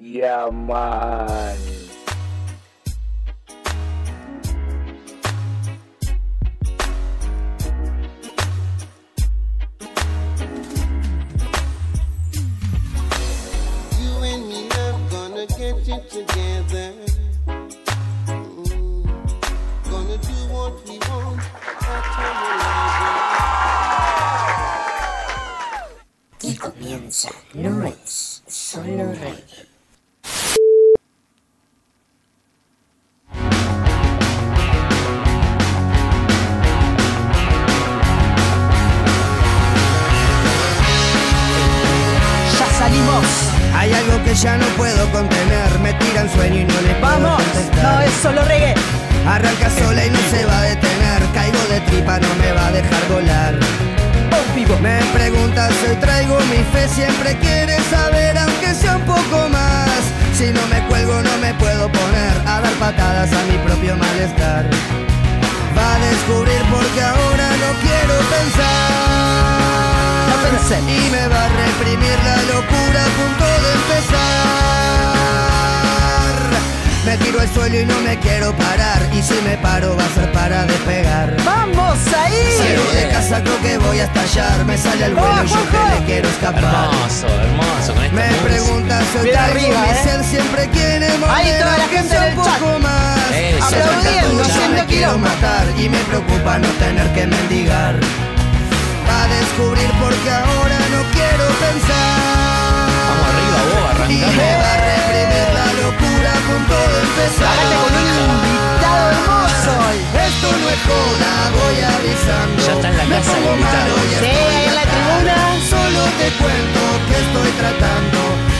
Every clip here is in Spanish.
Yeah, man.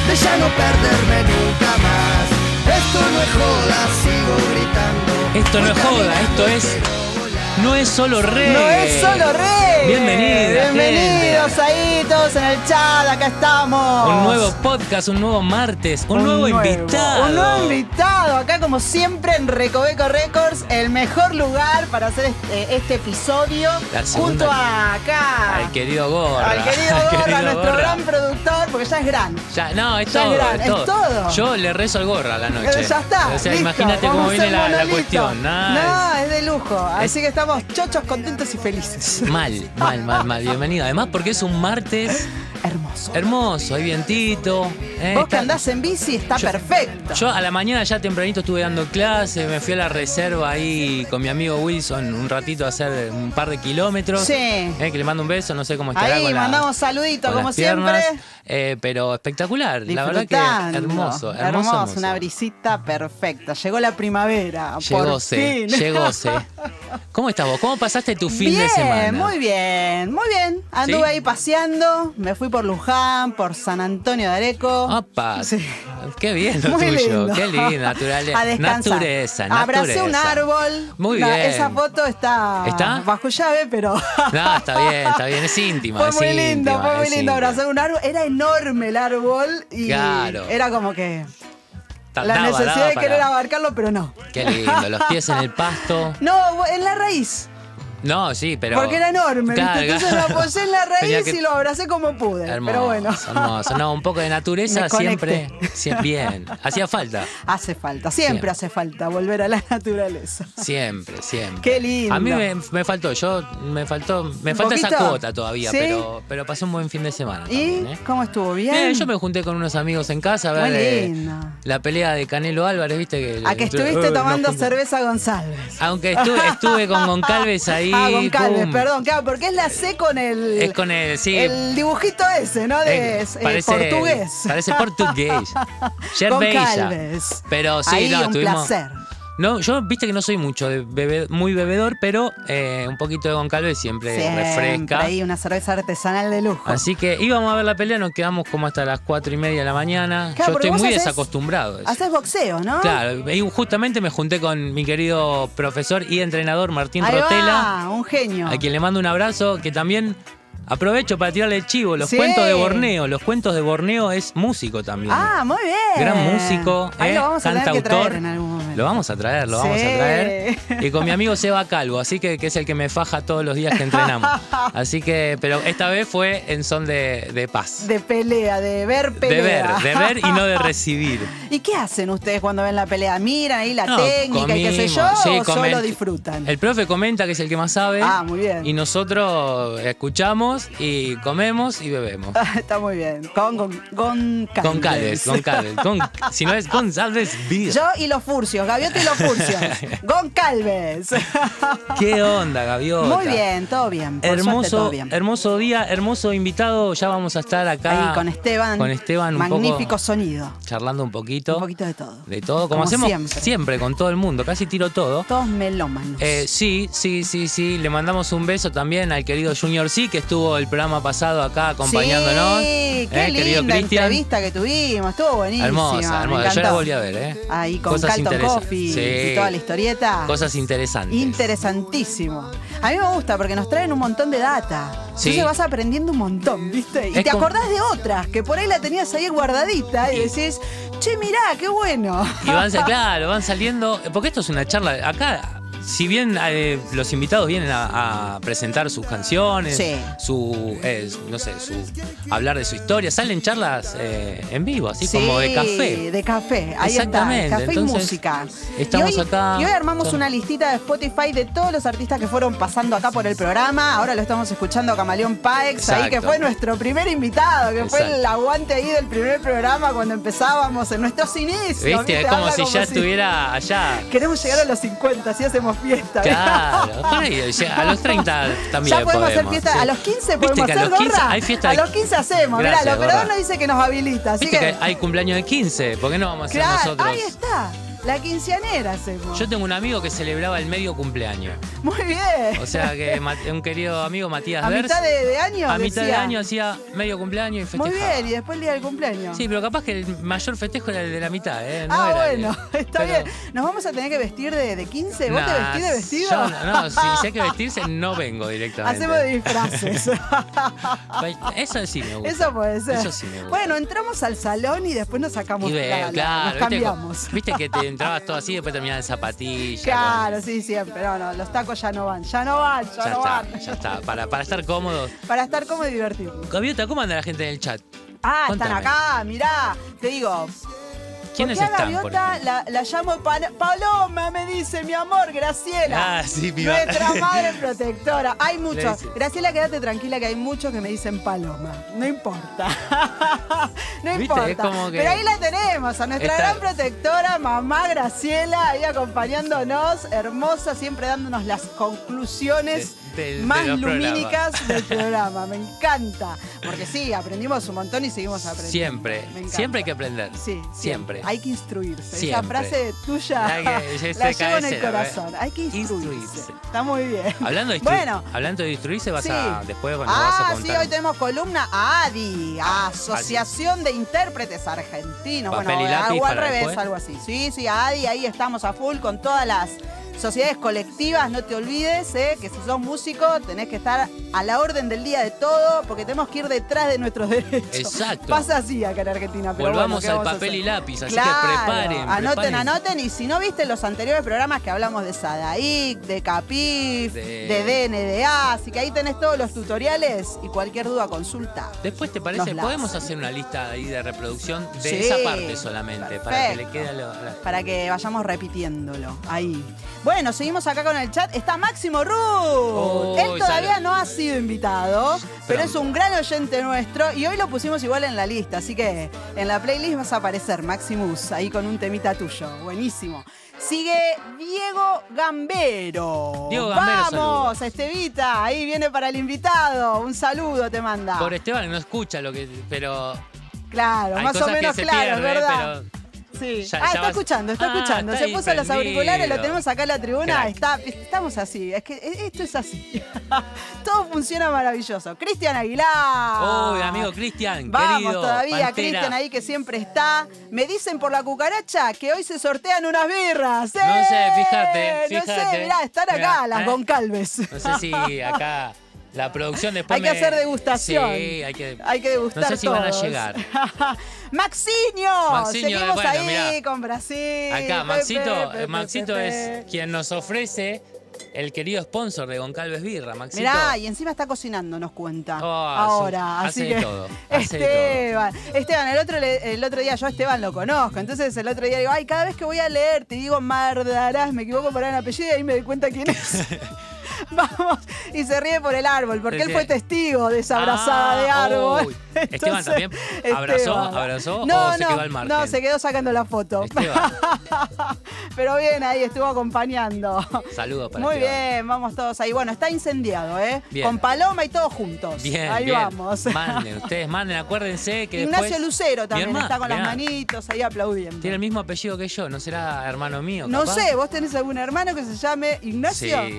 De ya no perderme nunca más. Esto no es joda, sigo gritando. Esto no es joda, esto es. No es solo reggae. No es solo reggae. Bienvenida, Bienvenidos gente. ahí todos en el chat. Acá estamos. Un nuevo podcast, un nuevo martes, un, nuevo, invitado. Un nuevo invitado. Acá, como siempre, en Recoveco Records, el mejor lugar para hacer este, este episodio. Junto a acá. Al querido Gorra. Al querido Al Gorra, querido nuestro Gorra. gran productor, porque ya es gran. Ya, no, es Ya es todo, gran, es es todo. Yo le rezo al gorra a la noche. Eh, Ya está. O sea, listo, imagínate cómo viene la, cuestión. Nah, No, es de lujo. Así es- que estamos chochos, contentos y felices. es Mal, mal, mal, mal. Bienvenido. Además, porque es un martes Hermoso. hermoso, hay vientito. eh, Vos que andás en bici está Yo- perfecto. Yo a la mañana ya tempranito estuve dando clases, me fui a la reserva ahí con mi amigo Wilson un ratito a hacer un par de kilómetros. Sí. Eh, que le mando un beso, no sé cómo estará Ahí con la- mandamos saluditos, con como siempre. Eh, pero espectacular, la verdad que hermoso, hermoso, Hermoso, una brisita perfecta. Llegó la primavera. Llegóse, llegóse. ¿Cómo estás vos? ¿Cómo pasaste tu fin bien, de semana? muy bien, muy bien. Anduve ¿Sí? ahí paseando, me fui por Luján, por San Antonio de Areco. Opa, Sí. qué bien lo Muy tuyo, lindo. qué lindo, naturaleza. A descansar. Natureza, Abracé un árbol. Muy La- bien. Esa foto está, ¿Está? bajo llave, pero No, está bien, está bien, es íntima. fue muy lindo, fue muy lindo abrazar un árbol. Era enorme el árbol y Claro. era como que la daba, necesidad daba de querer para- abarcarlo, pero no. Qué lindo, los pies en el pasto. No, en la raíz. No, sí, pero. porque era enorme, Claro, ¿viste? Entonces lo apoyé en la raíz que- y lo abracé como pude. Hermoso, pero bueno. hermoso. No, un poco de conecté. siempre, siempre bien. Hacía falta. Hace falta, siempre, Siempre. hace falta volver a la naturaleza. Siempre, siempre. Qué lindo. A mí me, me faltó, yo me faltó, me falta esa cuota todavía, ¿Sí? pero, pero pasé un buen fin de semana. ¿Y también, ¿eh? cómo estuvo? ¿Bien? Yo me junté con unos amigos en casa a ver eh, lindo. la pelea de Canelo Álvarez, viste que. A que estuviste tomando cerveza González. Aunque estuve, estuve con Goncalves ahí. Ah, Goncalves, pum. perdón, claro, porque es la C con el. Es con el, sí. El dibujito ese, ¿no? De Eh, eh, portugués. Parece portugués. Yerbella. Goncalves. Pero sí, Ahí, no, un placer. No, yo viste que no soy mucho de bebe- muy bebedor, pero eh, un poquito de Goncalves siempre, Siempre refresca. ahí una cerveza artesanal de lujo. Así que íbamos a ver la pelea, nos quedamos como hasta las cuatro y media de la mañana. Claro, yo estoy muy desacostumbrado. Haces boxeo, ¿no? Claro, y justamente me junté con mi querido profesor y entrenador Martín Ahí Rotela, va, un genio. a quien le mando un abrazo, que también aprovecho para tirarle el chivo. Los Sí. cuentos de Borneo, los cuentos de Borneo es músico también. Ah, muy bien. Gran músico, Ahí eh, lo vamos a tener que traer en algún momento. Lo vamos a traer, lo vamos a traer. Y con mi amigo Seba Calvo, así que, que es el que me faja todos los días que entrenamos. Así que, pero esta vez fue en son de, de paz. De pelea, de ver De pelea. ver, de ver y no de recibir. ¿Y qué hacen ustedes cuando ven la pelea? ¿Miran ahí la No, técnica y qué sé yo? comimos, sí, ¿O solo disfrutan? El profe comenta que es el que más sabe. Ah, muy bien. Y nosotros escuchamos y comemos y bebemos. Está muy bien. Con, con, con Con Calves, con Calves. Con, si no es González Vida. Yo y los furcios, Gaviota y los furcios. Gon Calves. ¿Qué onda, Gaviota? Muy bien, todo bien. Por suerte, Hermoso, todo bien. hermoso día, hermoso invitado. Ya vamos a estar acá Ahí con Esteban. Con Esteban un Magnífico poco sonido. charlando un poquito. Un poquito de todo. De todo, como, Como hacemos siempre. con todo el mundo. Casi tiro todo. Todos melómanos. Eh, sí, sí, sí, sí. Le mandamos un beso también al querido Junior C, que estuvo el programa pasado acá acompañándonos. Sí, qué Eh, querido linda Cristian. entrevista que tuvimos. Estuvo buenísima. Hermosa, hermosa. Yo la volví a ver, ¿eh? Ahí con Cosas interesa- Coffee Sí. y toda la historieta. Cosas interesantes. Interesantísimo. A mí me gusta porque nos traen un montón de data. Sí. Entonces vas aprendiendo un montón, ¿viste? Y Es te acordás de otras, que por ahí la tenías ahí guardadita y decís, che, mirá, qué bueno. Y van, claro, van saliendo. Porque esto es una charla. Acá, si bien eh, los invitados vienen a, a presentar sus canciones, Sí. su. eh, no sé, su. hablar de su historia, salen charlas eh, en vivo, así Sí, como de café. de café. Ahí Exactamente, está, café entonces, y música. estamos y hoy, acá- Y hoy armamos una listita de Spotify de todos los artistas que fueron pasando acá por el programa. Ahora lo estamos escuchando a Camaleón Paex, ahí que fue nuestro primer invitado, que fue el aguante ahí del primer programa cuando empezábamos en nuestros inicios. ¿Viste? Es como si ya estuviera allá. Queremos llegar a los 50, así hacemos fiesta. Claro, por ahí, ya a los 30 también Ya podemos, hacer fiesta. sí. A los 15 ¿Viste podemos hacer a los 15 gorra. hay fiesta a los 15 hacemos. Mirá, el operador nos dice que nos habilita. Así Viste que, que hay cumpleaños de 15, ¿por qué no vamos a hacer claro, nosotros? ahí está. La quinceanera hacemos. Yo tengo un amigo que celebraba el medio cumpleaños. Muy bien. O sea que ma- un querido amigo Matías a mitad de, de año. a mitad de decía. año hacía medio cumpleaños y Muy festejaba. bien, y después el día del cumpleaños. Sí, pero capaz que el mayor festejo era el de la mitad, ¿eh? No ah, era el- bueno, está pero- bien. ¿Nos vamos a tener que vestir de, de 15? ¿Vos te Nah, vestís de vestido? yo no, no, si, si hay que vestirse, no vengo directamente. Hacemos disfraces. Eso sí me gusta. Eso puede ser. Eso sí me gusta. Bueno, entramos al salón y después nos sacamos y la- veo, la- claro, nos viste, cambiamos. viste que te entrabas todo así y después terminabas en zapatillas. Claro, sí, siempre. No, no, los tacos ya no van. Ya no van, ya, ya no está, van. ya está. Para, para estar cómodos. Para estar cómodo y divertirnos. Gaviota, ¿cómo anda la gente en el chat? Ah, Contame. están acá, mirá. Te digo, ¿Quiénes ¿Por qué a están? por Gaviota la, la llamo Pa- Paloma? Me dice mi amor, Graciela. Ah, sí, piba. Nuestra madre protectora. Hay muchos. Graciela, quédate tranquila que hay muchos que me dicen Paloma. No importa. no ¿Viste? importa. Pero ahí la tenemos, a nuestra Está- gran protectora, mamá Graciela, ahí acompañándonos, hermosa, siempre dándonos las conclusiones De- de- de más los lumínicas del programa. Me encanta. Porque sí, aprendimos un montón y seguimos aprendiendo. Siempre, siempre hay que aprender. Sí, siempre. Hay que instruirse. Esa frase tuya Hay que- la llevo en el corazón. ¿eh? Hay que instruirse. Instruirse. Está muy bien. Hablando de, Bueno. hablando de instruirse, vas Sí. a después bueno, vas a Ah, contar. sí, hoy tenemos columna a ADI, Ah, Asociación de Intérpretes Argentinos. Papel bueno, lápiz algo al revés, después. algo así. Sí, sí, ADI, ahí estamos a full con todas las sociedades colectivas. No te olvides eh, que si sos músico tenés que estar a la orden del día de todo porque tenemos que ir detrás de nuestros derechos. Exacto. Pasa así acá en Argentina. Pero Volvamos bueno, ¿qué al papel y lápiz, así Claro, que preparen. Anoten, preparen. anoten. Y si no viste los anteriores programas que hablamos de Sadaic, de Capif, De- de... DNDA, así que ahí tenés todos los tutoriales y cualquier duda consulta. Después, ¿te parece? Nos las- Podemos hacer una lista ahí de reproducción de Sí, esa parte solamente, para que le quede lo- Para que vayamos repitiéndolo. Ahí. Bueno, seguimos acá con el chat. Está Máximo Ruth. Oh, Él todavía salud. no ha sido invitado, pero es un gran oyente nuestro y hoy lo pusimos igual en la lista. Así que en la playlist vas a aparecer Maximus ahí con un temita tuyo. Buenísimo. Sigue Diego Gambero. Diego Gambero, Vamos, Estevita. Ahí viene para el invitado. Un saludo te manda. Por Esteban no escucha lo que. Pero. Claro, hay más o menos claro, pierde, ¿verdad? pero. Sí. Ya- ah, ya está vas- escuchando, está Ah, escuchando. está Se puso los auriculares, lo tenemos acá en la tribuna. Está, estamos así. Es que esto es así. Todo funciona maravilloso. Cristian Aguilar. Uy, amigo Cristian, Vamos querido, todavía. Cristian ahí que siempre está. Me dicen por la cucaracha que hoy se sortean unas birras. No sé, ¡Eh! fíjate, No sé, fíjate. mirá, están acá Mirá, las ¿eh? Goncalves. No sé si acá. La producción después Hay que me- hacer degustación. Sí, hay que... Hay que degustar No sé si van a llegar. Maxiño, Maxiño, seguimos bueno, ahí mirá. con Brasil. Acá, Maxito, Pepe, eh, Maxito Pepe. es quien nos ofrece el querido sponsor de Goncalves Birra, Maxito. Mirá, y encima está cocinando, nos cuenta. Oh, ahora, hace- así hace de que. todo, hace de Esteban, Esteban, el otro, el otro día yo a Esteban lo conozco. Entonces el otro día digo, ay, cada vez que voy a leer te digo Mardarás, me equivoco por el apellido y ahí me doy cuenta quién es. Vamos, y se ríe por el árbol, porque él fue testigo de esa abrazada Ah, de árbol. uy. Esteban también abrazó, Esteban. abrazó no, o se no, quedó al margen. No, se quedó sacando la foto. Pero bien, ahí estuvo acompañando. Saludos para Muy Esteban. bien, vamos todos ahí. Bueno, está incendiado, ¿eh? Bien. Con Paloma y todos juntos. Bien, ahí bien. vamos. Manden, ustedes manden, acuérdense que Ignacio después- Lucero también hermano, está con las manitos ahí aplaudiendo. Tiene el mismo apellido que yo, ¿no será hermano mío? No sé, ¿vos tenés algún hermano que se llame Ignacio? Sí.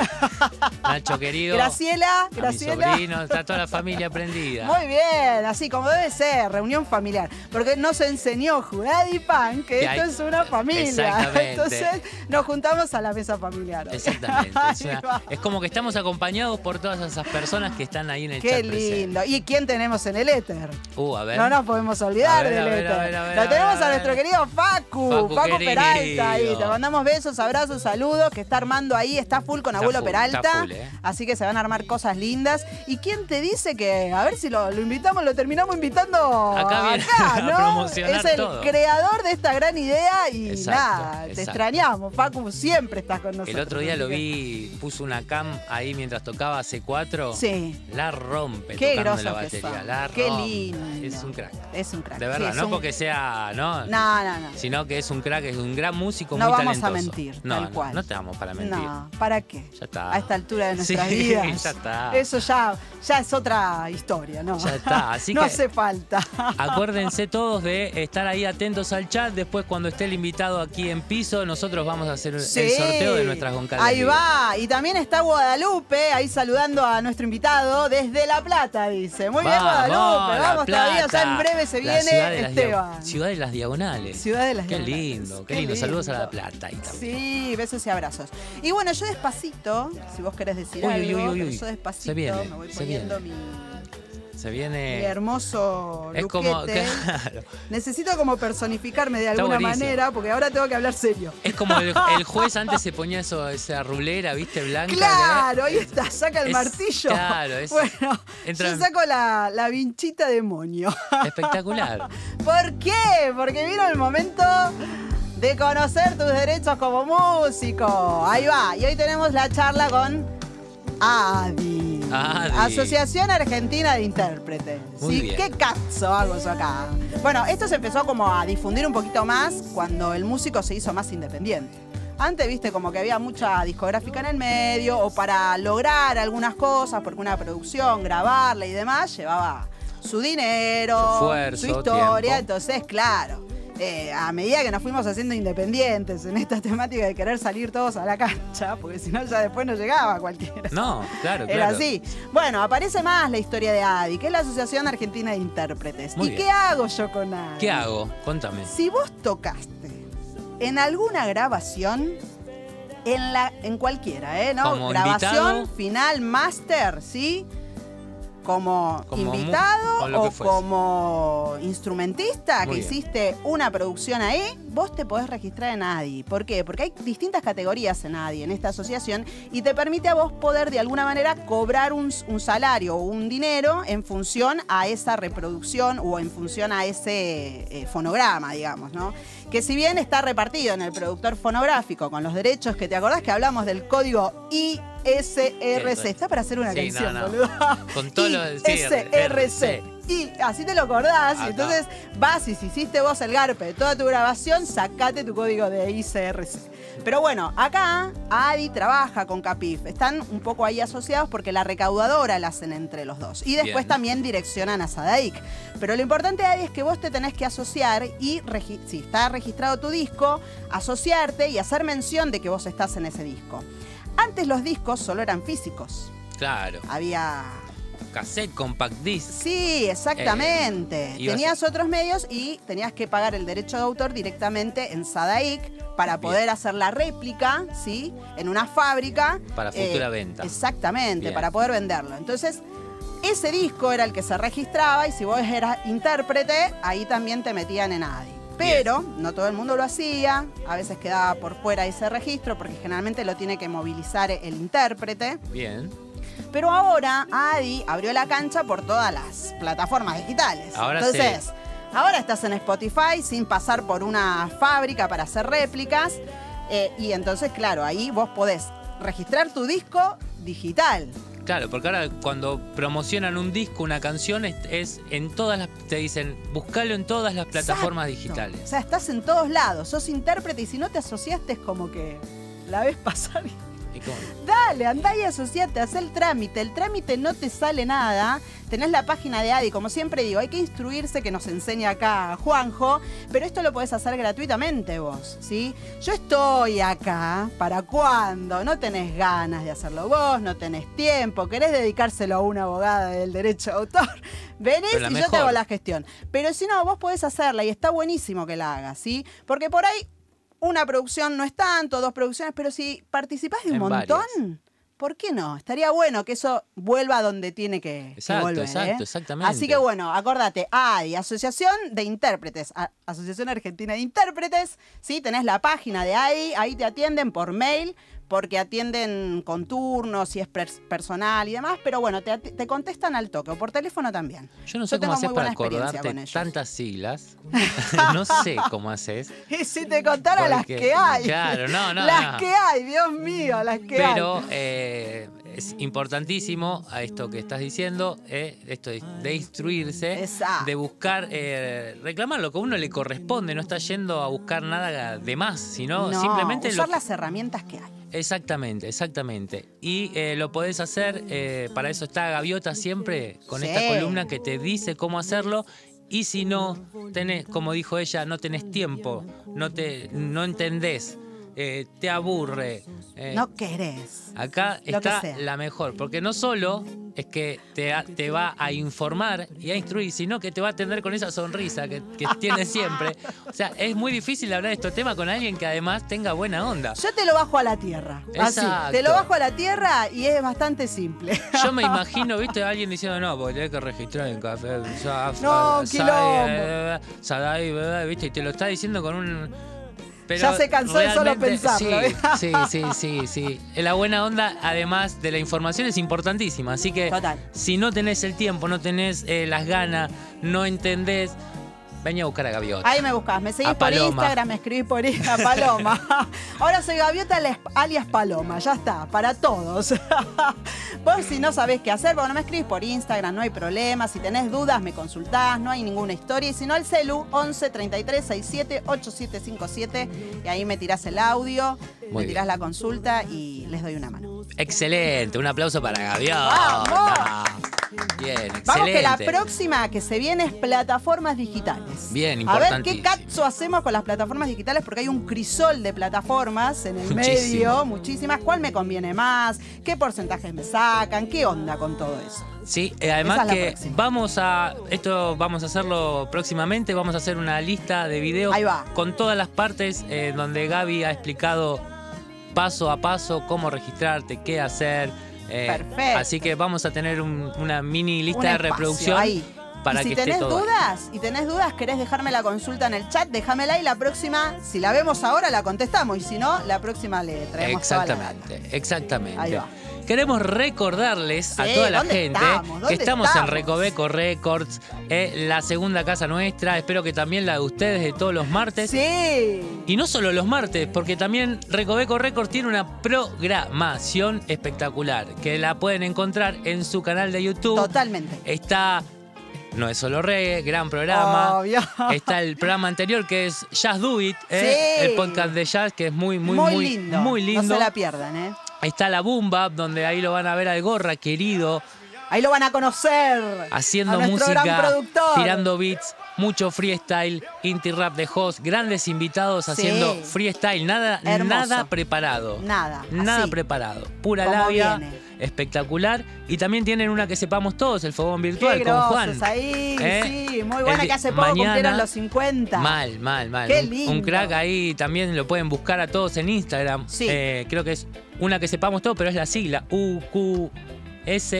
Nacho querido. Graciela, a mi Graciela. sobrino, está toda la familia prendida. Muy bien, así como debe ser, reunión familiar. Porque nos enseñó Juradi Pan que esto hay- es una familia. Exactamente. Entonces nos juntamos a la mesa familiar. Exactamente. Es, una- como que estamos acompañados por todas esas personas que están ahí en el Qué chat presente. lindo. ¿Y quién tenemos en el éter? Uh, a ver. No nos podemos olvidar del éter. Lo tenemos a, nuestro querido Facu, Facu. Peralta ahí. Te mandamos besos, abrazos, saludos, que está armando ahí, está full con Está abuelo full, Peralta. Full, eh. Así que se van a armar cosas lindas. ¿Y quién te dice que, a ver si lo, lo invitamos, lo terminamos invitando Acá viene a ¿no? promocionar Es el todo. creador de esta gran idea y Exacto, nada, te extrañamos. Facu siempre estás con nosotros. El otro día así lo vi, puso una cam ahí mientras tocaba C4. Sí. La rompe Qué tocando la batería. La Qué rompe. lindo. Es un crack. Es un crack. De verdad, no un- porque sea, ¿no? No, no, no. Sino que es un crack, es un gran músico No muy vamos a talentoso. mentir, no, tal no, cual. No, te vamos para mentir. No, ¿para qué? Ya está. A esta altura de nuestra Sí, ya está. Eso ya, ya es otra historia, ¿no? Ya está, así no que- hace falta. Acuérdense todos de estar ahí atentos al chat. Después, cuando esté el invitado aquí en piso, nosotros vamos a hacer Sí. el sorteo de nuestras goncalves. Ahí va. Y también está Guadalupe, ahí saludando a nuestro invitado desde La Plata, dice. Muy bien, Guadalupe. Vamos todavía. Ya Plata, en breve se viene ciudad Esteban. Ciudad de las Diagonales. Ciudad de las Qué Diagonales. lindo, qué, Qué lindo. Saludos a. La Plata ahí también. Sí, besos y abrazos. Y bueno, yo despacito, si vos querés decir Uy, algo, uy, uy, yo despacito Se viene, me voy se poniendo viene. mi, Se mi viene. hermoso Es como. claro. Necesito como personificarme de alguna manera, porque ahora tengo que hablar serio. Es como el, el juez antes se ponía eso, esa rulera, ¿viste? Blanca. Claro, ahí está, saca el Es- martillo. claro, es- bueno, entra yo saco la, la vinchita demonio. Espectacular. ¿Por qué? Porque vino el momento de conocer tus derechos como músico. Ahí va, y hoy tenemos la charla con ADI. ADI. Asociación Argentina de Intérpretes. Muy ¿Sí? bien. ¿Qué cazzo hago yo acá? Bueno, esto se empezó como a difundir un poquito más cuando el músico se hizo más independiente. Antes, viste, como que había mucha discográfica en el medio, o para lograr algunas cosas, porque una producción, grabarla y demás, llevaba su dinero, Su esfuerzo, su historia. tiempo. Entonces, claro, eh, a medida que nos fuimos haciendo independientes en esta temática de querer salir todos a la cancha, porque si no ya después no llegaba cualquiera. No, claro, claro. Era así. Bueno, aparece más la historia de ADI, que es la Asociación Argentina de Intérpretes. Muy ¿Y bien. qué hago yo con ADI? ¿Qué hago? Contame. Si vos tocaste en alguna grabación, en la, en cualquiera, ¿eh? ¿No? Como grabación, invitado. final, máster, ¿sí? Como, invitado o como instrumentista Muy que bien. hiciste una producción ahí, vos te podés registrar en ADI. ¿Por qué? Porque hay distintas categorías en ADI, en esta asociación, y te permite a vos poder de alguna manera cobrar un, un salario o un dinero en función a esa reproducción o en función a ese eh, fonograma, digamos, ¿no? Que si bien está repartido en el productor fonográfico con los derechos que te acordás que hablamos del código ISRC, está para hacer una Sí, canción, no, no. boludo. Con todo lo sí, ISRC. Y así te lo acordás. Y Acá. entonces vas y si hiciste vos el garpe de toda tu grabación, sacate tu código de ICRC. Pero bueno, acá ADI trabaja con Capif. Están un poco ahí asociados porque la recaudadora la hacen entre los dos. Y después Bien. también direccionan a Sadaic. Pero lo importante ADI es que vos te tenés que asociar y, si está registrado tu disco, asociarte y hacer mención de que vos estás en ese disco. Antes los discos solo eran físicos Claro. había cassette, compact disc. Sí, exactamente. Eh, tenías otros medios y tenías que pagar el derecho de autor directamente en Sadaic para poder Bien. hacer la réplica, ¿sí? En una fábrica. eh, Para futura venta. Exactamente, Bien. para poder venderlo. Entonces, ese disco era el que se registraba y si vos eras intérprete, ahí también te metían en ADI. Pero no todo el mundo lo hacía, a veces quedaba por fuera ese registro porque generalmente lo tiene que movilizar el intérprete. Bien. Pero ahora ADI abrió la cancha por todas las plataformas digitales. Ahora Entonces, sí. ahora estás en Spotify sin pasar por una fábrica para hacer réplicas. eh, y entonces, claro, ahí vos podés registrar tu disco digital. Claro, porque ahora cuando promocionan un disco, una canción, es, es en todas las. Te dicen, buscalo en todas las plataformas Exacto. digitales. O sea, estás en todos lados, sos intérprete y si no te asociaste es como que la ves pasar y Y Dale, andá y asociate, haz el trámite. El trámite no te sale nada. Tenés la página de ADI, como siempre digo, hay que instruirse que nos enseña acá Juanjo, pero esto lo podés hacer gratuitamente vos, ¿sí? Yo estoy acá para cuando no tenés ganas de hacerlo vos, no tenés tiempo, querés dedicárselo a una abogada del derecho de autor. Venís y yo te hago la gestión. Pero si no, vos podés hacerla y está buenísimo que la hagas, ¿sí? Porque por ahí una producción no es tanto, dos producciones, pero si participás de un En montón, varias. ¿por qué no? Estaría bueno que eso vuelva a donde tiene que, que Exacto, volver, exacto, ¿eh? exactamente. Así que bueno, acordate, ADI, Asociación de Intérpretes, Asociación Argentina de Intérpretes, ¿sí? Tenés la página de ADI, ahí te atienden por mail, porque atienden con turnos, si es pers- personal y demás, pero bueno, te, contestan al toque, o por teléfono también. Yo no sé cómo haces para acordarte tantas siglas. no sé cómo haces. Y si te contara las que hay. claro, no, no, Las no. que hay, Dios mío, las que hay. Pero eh, es importantísimo a esto que estás diciendo, eh, esto de, instruirse, Exacto. de buscar, eh, reclamar lo que a uno le corresponde, no está yendo a buscar nada de más, sino No, simplemente usar lo, las herramientas que hay. Exactamente, exactamente. Y eh, lo podés hacer, eh, para eso está Gaviota siempre con Sí. esta columna que te dice cómo hacerlo. Y si no tenés, como dijo ella, no tenés tiempo, no te, no entendés, eh, te aburre. eh, No querés. Acá está la mejor, porque no solo es que te, te va a informar y a instruir, sino que te va a atender con esa sonrisa que, que tiene siempre. O sea, es muy difícil hablar de estos temas con alguien que además tenga buena onda. Yo te lo bajo a la tierra. Así. Exacto. Te lo bajo a la tierra y es bastante simple. Yo me imagino, viste, a alguien diciendo, no, porque tenés que registrar en café. No, eh, Sadai, eh, viste, y te lo está diciendo con un. Pero Ya se cansó de solo pensarlo, ¿eh? Sí, sí, sí, sí, sí. La buena onda, además de la información, es importantísima. Así que Total. si no tenés el tiempo, no tenés eh, las ganas, no entendés, venía a buscar a Gaviota. Ahí me buscas, me seguís A por Paloma. Instagram, me escribís por a Paloma. Ahora soy Gaviota alias Paloma, ya está, para todos. Vos si no sabés qué hacer, bueno, me escribís por Instagram, no hay problema. Si tenés dudas, me consultás, no hay ninguna historia. Y si no, el celu 11 33 67 8757 y ahí me tirás el audio, Muy me tirás la consulta y les doy una mano. Excelente, un aplauso para Gaviota. Bien, excelente. Vamos que la próxima que se viene es plataformas digitales. Bien, A ver qué cazzo hacemos con las plataformas digitales porque hay un crisol de plataformas en el Muchísimo. medio, muchísimas. ¿Cuál me conviene más? ¿Qué porcentajes me sacan? ¿Qué onda con todo eso? Sí, eh, además es que vamos a, esto vamos a hacerlo próximamente, vamos a hacer una lista de videos Ahí va. con todas las partes eh, donde Gaby ha explicado paso a paso cómo registrarte, qué hacer. Eh, Perfecto. Así que vamos a tener un- una mini lista Un de espacio reproducción ahí. para y si que tenés esté todo. ahí. dudas, y tenés dudas, querés dejarme la consulta en el chat, déjamela y la próxima, si la vemos ahora, la contestamos. Y si no, la próxima le traemos toda la data. Exactamente, exactamente. Ahí va. Queremos recordarles a toda la ¿dónde gente estamos? que ¿Dónde estamos, en? Recoveco Records, eh, la segunda casa nuestra, espero que también la de ustedes de todos los martes. Sí. Y no solo los martes, porque también Recoveco Records tiene una programación espectacular que la pueden encontrar en su canal de YouTube. Totalmente. Está No es solo reggae, gran programa. Obvio. Está el programa anterior que es Jazz Do It, ¿eh? Sí. el podcast de jazz que es muy, muy, muy, muy, lindo. muy lindo. No se la pierdan, ¿eh? Está la Boom Bap, donde ahí lo van a ver al Gorra, querido, Ahí lo van a conocer. haciendo a música, gran productor. tirando beats. mucho freestyle, Inti Rap de host, grandes invitados Sí. haciendo freestyle, nada, Hermoso. nada preparado. Nada, Nada así. preparado. Pura labia, viene. espectacular. Y también tienen una que sepamos todos, el fogón Qué virtual con Juan. ahí, ¿Eh? sí, muy buena El que hace poco mañana- cumplieron los 50. Mal, mal, mal. Qué Un- lindo. Un, crack ahí también lo pueden buscar a todos en Instagram. Sí. Eh, creo que es una que sepamos todo, pero es la sigla UQST.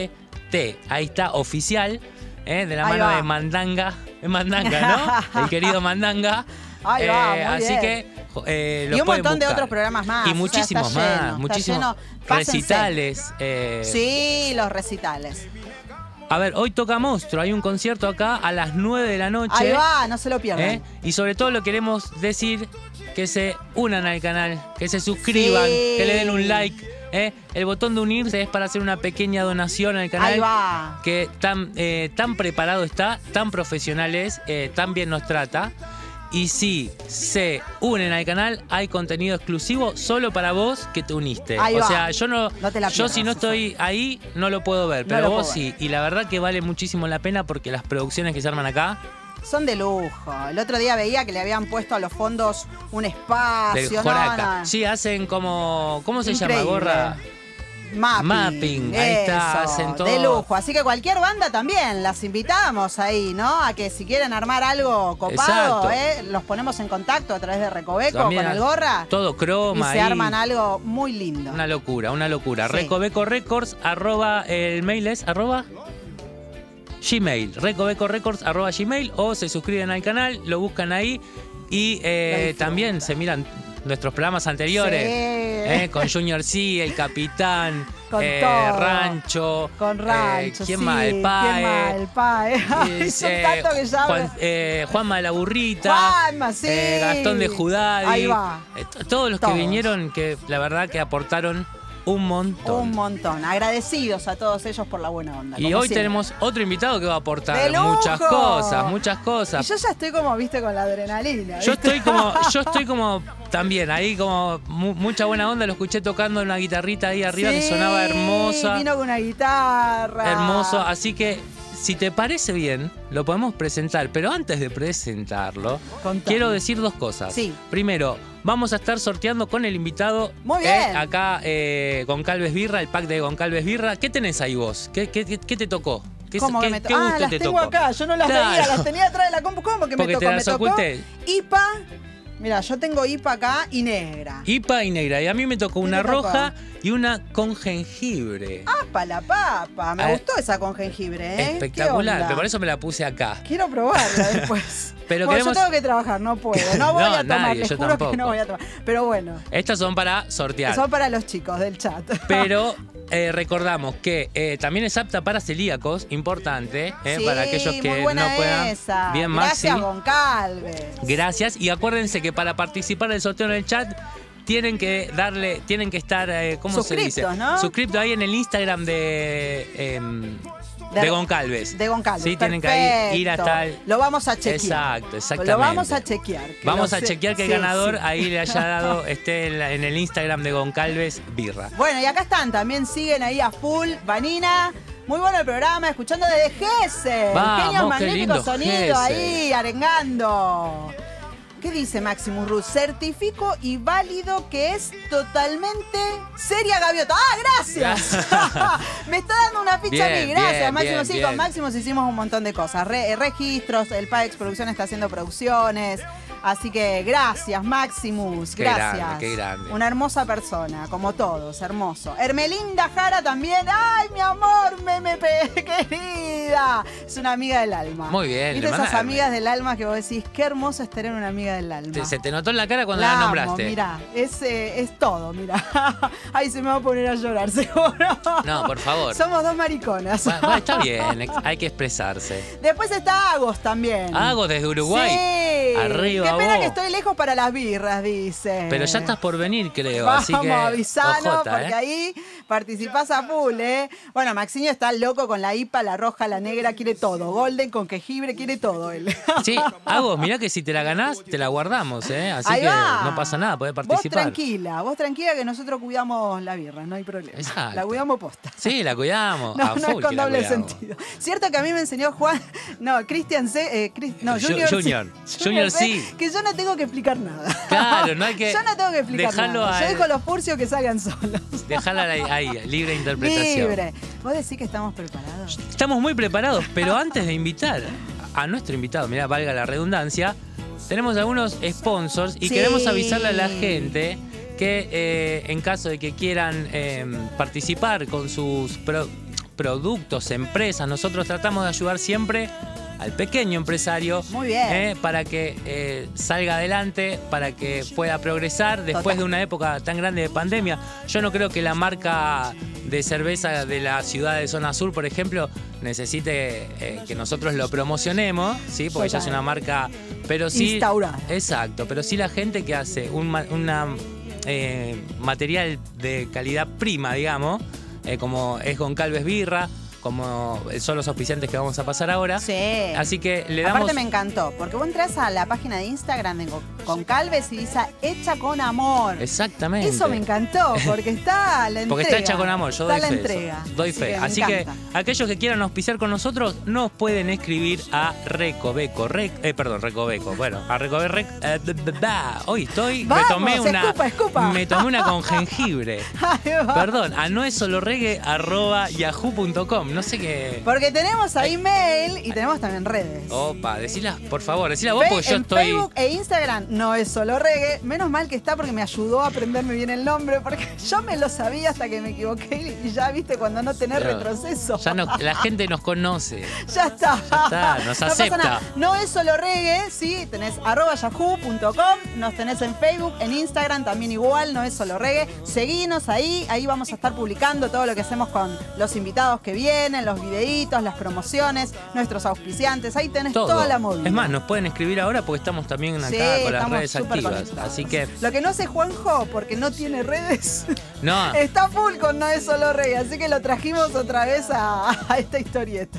Ahí está, oficial, eh, de la Ahí mano va. de Mandanga. Es Mandanga, ¿no? El querido Mandanga. Ahí va, muy así bien. que eh, Y un montón de otros programas más, Y muchísimos más, lleno, muchísimos recitales. eh, Sí, los recitales. A ver, hoy toca Monstruo. Hay un concierto acá a las 9 de la noche. Ahí va, no se lo pierdan. ¿eh? Y sobre todo lo queremos decir que se unan al canal, que se suscriban, Sí. que le den un like. ¿eh? El botón de unirse es para hacer una pequeña donación al canal. Ahí va. Que tan, eh, tan preparado está, tan profesional es, eh, tan bien nos trata. Y si se unen al canal, hay contenido exclusivo solo para vos que te uniste. Ahí o va. sea, yo no, No te la yo si no estoy ahí, no lo puedo ver, pero vos sí. Y la verdad que vale muchísimo la pena porque las producciones que se arman acá, Son de lujo. El otro día veía que le habían puesto a los fondos un del espacio. no, Joraca. no. Sí, hacen como. ¿Cómo se Increíble. llama? Gorra. Mapping. Mapping, ahí está, Eso, hacen todo. De lujo. Así que cualquier banda también las invitamos ahí, ¿no? A que si quieren armar algo copado. ¿eh? los ponemos en contacto a través de Recoveco También con el gorra. Todo Y croma se ahí. arman algo muy lindo. Una locura, una locura. Sí. Recoveco Records, arroba, el mail es arroba Gmail. Recoveco Records, arroba Gmail. O se suscriben al canal, lo buscan ahí. Y eh, también se miran nuestros programas anteriores. Sí. eh, con Junior C, el Capitán, Con eh, todo. Rancho. Con eh, rancho, ¿Quién sí, más? El Pae. ¿Quién más? El Pae. Eh, son eh, tanto que ya Juan, eh, Juanma de la Burrita. Juanma, sí. eh, Gastón de Judadi. Ahí va. eh, todos los Todos. que vinieron, que la verdad que aportaron un montón. Un montón. Agradecidos a todos ellos por la buena onda. y hoy siempre. tenemos otro invitado que va a aportar muchas cosas, muchas Y cosas. yo ya estoy como, viste, con la adrenalina. Yo estoy como, yo estoy como también, ahí como mu- mucha buena onda, lo escuché tocando una guitarrita ahí arriba que sonaba hermosa. Vino con una guitarra. Hermoso, así que si te parece bien, lo podemos presentar, pero antes de presentarlo, Contame. quiero decir dos cosas. Sí. Primero, vamos a estar sorteando con el invitado Muy eh, bien. acá eh, Goncalves Birra, el pack de Goncalves Birra. ¿Qué tenés ahí vos? ¿Qué, qué- qué- qué te tocó? ¿Qué, ¿Cómo qué- que me qué Ah, gusto las te tengo tocó? acá, yo no las Claro. veía, las tenía atrás de la compu. ¿Cómo que me Porque te tocó? las me tocó oculté. IPA. Mira, yo tengo IPA acá y negra. IPA y negra. Y a mí me tocó ¿Qué una te tocó? Y una con jengibre. ¡Apa la papa! Me gustó esa con jengibre, ¿eh? ¿Qué Espectacular. Pero por eso me la puse acá. Quiero probarla después. Pero Bueno, queremos- yo tengo que trabajar, no puedo. No voy No, a tomar, nadie, les yo juro tampoco. que no voy a tomar. Pero bueno, Estas son para sortear. son para los chicos del chat. Pero eh, recordamos que eh, también es apta para celíacos, importante, eh, Sí, para aquellos muy que buena no puedan. esa. Bien, Maxi. Gracias, Goncalves. Gracias. Y acuérdense que para participar del sorteo en el chat tienen que darle, tienen que estar, eh, ¿cómo se dice? Suscriptos, ¿no? Suscriptos ahí en el Instagram de. em, de, Goncalves. De Goncalves. Sí, tienen que ir perfecto. hasta el- Lo vamos a chequear. Exacto, exactamente. Lo vamos a chequear. que Vamos a chequear que el Sí, ganador sí. ahí le haya dado, esté en, la- en el Instagram de Goncalves Birra. Bueno, y acá están, también siguen ahí a full. Vanina, muy bueno el programa, escuchando desde Gese. Genios magnífico sonido Gese. ahí, arengando. ¿Qué dice Maximus Ruz? Certifico y válido que es totalmente seria gaviota. ¡Ah, gracias! Me está dando una ficha a Bien, mí. Gracias, bien, Máximo. bien, sí, con Máximos hicimos un montón de cosas. Re- registros, el PAEX Producción está haciendo producciones. Así que gracias, Maximus. Qué gracias. grande, qué grande. Una hermosa persona, como todos, hermoso. Hermelinda Jara también. ¡Ay, mi amor, meme querida! Es una amiga del alma. Muy bien, ¿Viste esas amigas del alma que vos decís, qué hermoso es tener una amiga del alma? Te- se te notó en la cara cuando la, amo, nombraste. Mira, es, eh, es todo, mira. Ay, se me va a poner a llorar, seguro. No, por favor. Somos dos mariconas. Está bien, hay que expresarse. Después está Agos también. Agos desde Uruguay. Sí. Arriba. Qué pena vos. que estoy lejos para las birras, dice. Pero ya estás por venir, creo. Vamos, así que. ojota, porque ¿eh? ahí participás a full, ¿eh? Bueno, Maxiño está loco con la IPA, la roja, la negra, quiere todo. Golden con quejibre, quiere todo él. Sí, Agos, mirá que si te la ganás, te la guardamos, ¿eh? Así Ahí que va. no pasa nada, podés Vos participar. tranquila, vos tranquila que nosotros cuidamos la birra, no hay problema. Exacto. La cuidamos posta. Sí, la cuidamos. No, a no full es con que la doble cuidamos. sentido. Cierto que a mí me enseñó Juan, no, Cristian C, eh, Cris- no, Ju- Junior, C. Junior. Junior C. que yo no tengo que explicar nada. Claro, no hay que Yo no tengo que explicar nada. Yo al- dejo los furcios que salgan solos. Dejala ahí, ahí, libre interpretación. Libre. ¿Vos decís que estamos preparados? Estamos muy preparados, pero antes de invitar a nuestro invitado, mira, valga la redundancia, tenemos algunos sponsors y Sí. queremos avisarle a la gente que eh, en caso de que quieran eh, participar con sus pro- productos, empresas, nosotros tratamos de ayudar siempre al pequeño empresario Muy bien. eh, para que eh, salga adelante, para que pueda progresar después Total. de una época tan grande de pandemia. Yo no creo que la marca de cerveza de la ciudad de Zona Sur, por ejemplo, necesite eh, que nosotros lo promocionemos, ¿sí? porque ya es una marca, pero sí... Exacto, pero sí la gente que hace un una, material de calidad prima, digamos, como es Goncalves Birra, como son los auspiciantes que vamos a pasar ahora. Sí. Así que le damos... Aparte me encantó, porque vos entras a la página de Instagram de con Calves y dice hecha con amor. Exactamente. Eso me encantó, porque está la entrega. Porque está hecha con amor, yo está doy la fe. entrega. eso. Doy fe. Así que aquellos que quieran auspiciar con nosotros nos pueden escribir a Recoveco. Rec- eh, perdón, Recoveco. Bueno, a Recoveco. Rec- eh. Hoy estoy. Vamos, me tomé una. escupa, escupa. Me tomé una con jengibre. Perdón, a no es solo reggae arroba yahoo.com. No sé qué. Porque tenemos ahí mail y tenemos también redes. Opa, decila, por favor, decila vos Fe- porque yo en estoy. Facebook e Instagram no es solo reggae. Menos mal que está porque me ayudó a aprenderme bien el nombre, porque yo me lo sabía hasta que me equivoqué y ya viste cuando no tenés retroceso. Ya no, la gente nos conoce. Ya está. Ya está, nos no pasa nada. No es solo reggae, sí, tenés arroba yahoo.com, nos tenés en Facebook, en Instagram también igual, no es solo reggae. Seguinos ahí, ahí vamos a estar publicando todo lo que hacemos con los invitados que vienen, los videitos, las promociones, nuestros auspiciantes, ahí tenés Todo. toda la movida. Es más, nos pueden escribir ahora porque estamos también acá Sí, con las redes activas. conectados. Así que, Lo que no hace Juanjo, porque no tiene redes, no, está full con No es solo reggae, así que lo trajimos otra vez a, a esta historieta.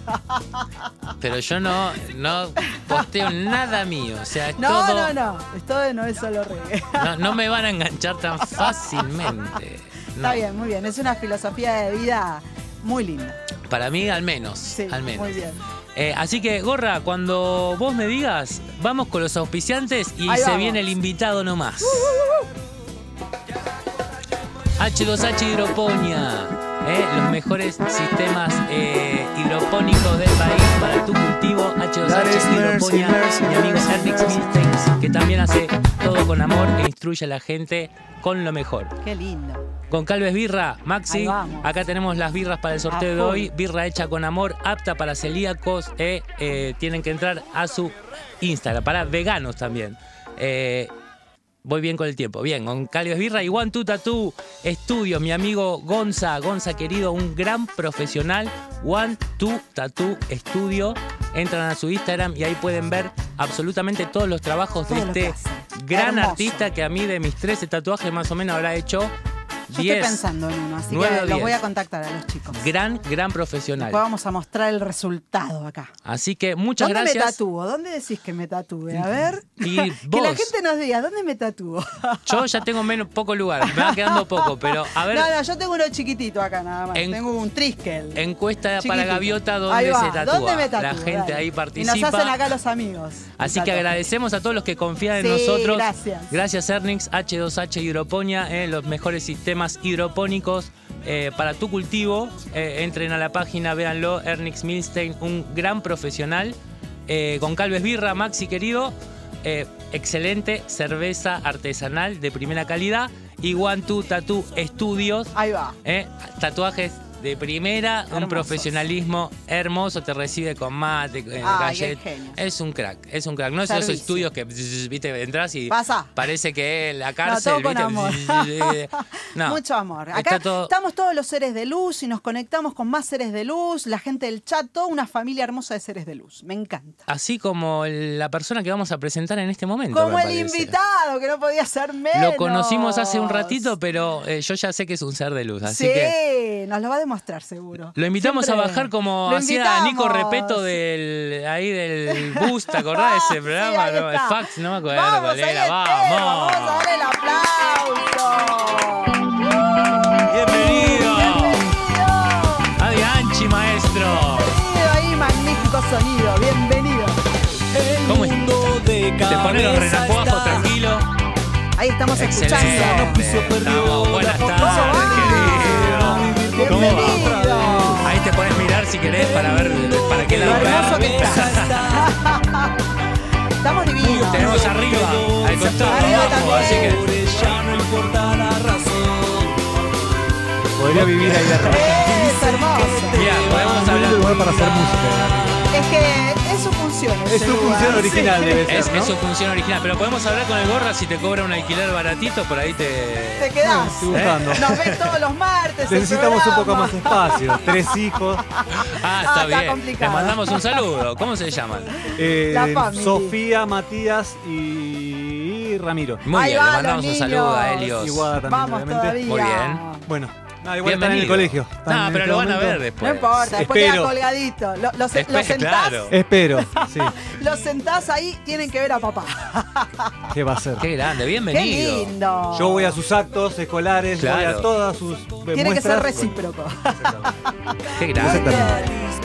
pero yo no, no posteo nada mío. O sea, es No, todo. no, no, esto de No es solo reggae. No, no me van a enganchar tan fácilmente. No. Está bien, muy bien. Es una filosofía de vida muy linda. Para mí, al menos. Sí, al menos. muy bien. Eh, así que, Gorra, cuando vos me digas, vamos con los auspiciantes y Ahí se vamos. viene el invitado nomás. H2H Hidroponía, eh, los mejores sistemas eh, hidropónicos del país para tu cultivo. H2H Hidroponía, mi amigo Ernix Milstein, que también hace todo con amor e instruye a la gente con lo mejor. Qué lindo. Con Calves Birra, Maxi. Acá tenemos las birras para el sorteo de hoy. Birra hecha con amor, apta para celíacos. eh, eh, tienen que entrar a su Instagram, para veganos también. Eh, voy bien con el tiempo. Bien, con Calves Birra y One Two Tattoo Estudios. Mi amigo Gonza, Gonza querido, un gran profesional. One Two Tattoo Estudio. Entran a su Instagram y ahí pueden ver absolutamente todos los trabajos Todo de este gran Hermoso. artista que a mí de mis 13 tatuajes más o menos habrá hecho Yo 10. estoy pensando en uno, así que los voy a contactar a los chicos. Gran, gran Después profesional. vamos a mostrar el resultado acá. Así que muchas ¿Dónde me gracias. tatúo? ¿Dónde decís que me tatúe? A ver. Y que la gente nos diga, ¿dónde me tatúo? Yo ya tengo menos, poco lugar, me va quedando poco, pero a ver, No, no, yo tengo uno chiquitito acá nada más. En- tengo un triskel. encuesta para Chiquitito. Gaviota Ahí dónde se tatúa. ¿Dónde me tatúo? La gente Dale. ahí Y participa. nos hacen acá los amigos. Así que agradecemos a todos los que confían en Sí, nosotros. gracias. Gracias Ernix, H2H Hidroponía, eh, los mejores sistemas hidropónicos eh, para tu cultivo. Eh, entren a la página, véanlo. Ernix Milstein, un gran profesional. Eh, con Calves Birra, Maxi querido. excelente cerveza artesanal de primera calidad. Y One Two Tattoo Estudios. Ahí va. tatuajes de primera, un profesionalismo hermoso, te recibe con mate, eh, Ay, gallet. es. Es un crack, es un crack. No es esos Servicio. estudios que viste, entras y Pasa. parece que la No, cárcel, con ¿viste? amor. No, Mucho amor. Acá todo- estamos todos los seres de luz y nos conectamos con más seres de luz, la gente del chat, toda una familia hermosa de seres de luz. Me encanta. Así como la persona que vamos a presentar en este momento. Como me el invitado, que no podía ser menos. Lo conocimos hace un ratito, pero eh, yo ya sé que es un ser de luz, así sí, que nos lo va a demostrar seguro. lo invitamos Siempre a bajar como hacía Nico. Repeto del ahí del bus, ¿te acordás de Sí, ese programa? No, el fax, no me acuerdo Vamos, cuál era. entero, Vamos a Vamos. darle el aplauso. Bienvenido. Bienvenido. Adi Anchi, maestro. Bienvenido ahí, magnífico sonido. Bienvenido. ¿Cómo es? Te pones los renacuajos tranquilo. Ahí estamos Excelente. escuchando. Estamos. Buenas tardes, querido. ¿Cómo va? Bienvenido. Ahí te puedes mirar si querés para ver para qué lado hermoso que. Estamos divinos. Tenemos arriba, al costado, Arriba abajo, así que también. Podría vivir ahí atrás. Es hermoso. Mira, podemos Un hablar. lugar para hacer música. Es que función. Es su lugar. función original, Sí. debe ser. Es, ¿no? es su función original, pero podemos hablar con el gorra si te cobra un alquiler baratito, por ahí te. Te quedás. Estoy buscando. Nos ves todos los martes. el Necesitamos un poco más de espacio. Tres hijos. Ah, está Ah, está bien. complicado. Le mandamos un saludo. ¿Cómo se llaman? Eh, La. Sofía, Matías y Ramiro. Muy Ahí bien, va, le mandamos un saludo a. Helios. Y Guada también, Vamos obviamente. todavía. Muy bien. Bueno, nada, igual están en el colegio. Están No, pero este lo van a ver después. No importa, después Espero. queda colgadito. Lo, lo, sentás, claro. Espero, sí. lo sentás ahí, tienen que ver a papá. ¿Qué va a ser? Qué grande, Qué bienvenido. lindo. Yo voy a sus actos escolares, voy a todas sus eh, Tiene que ser recíproco. Qué grande.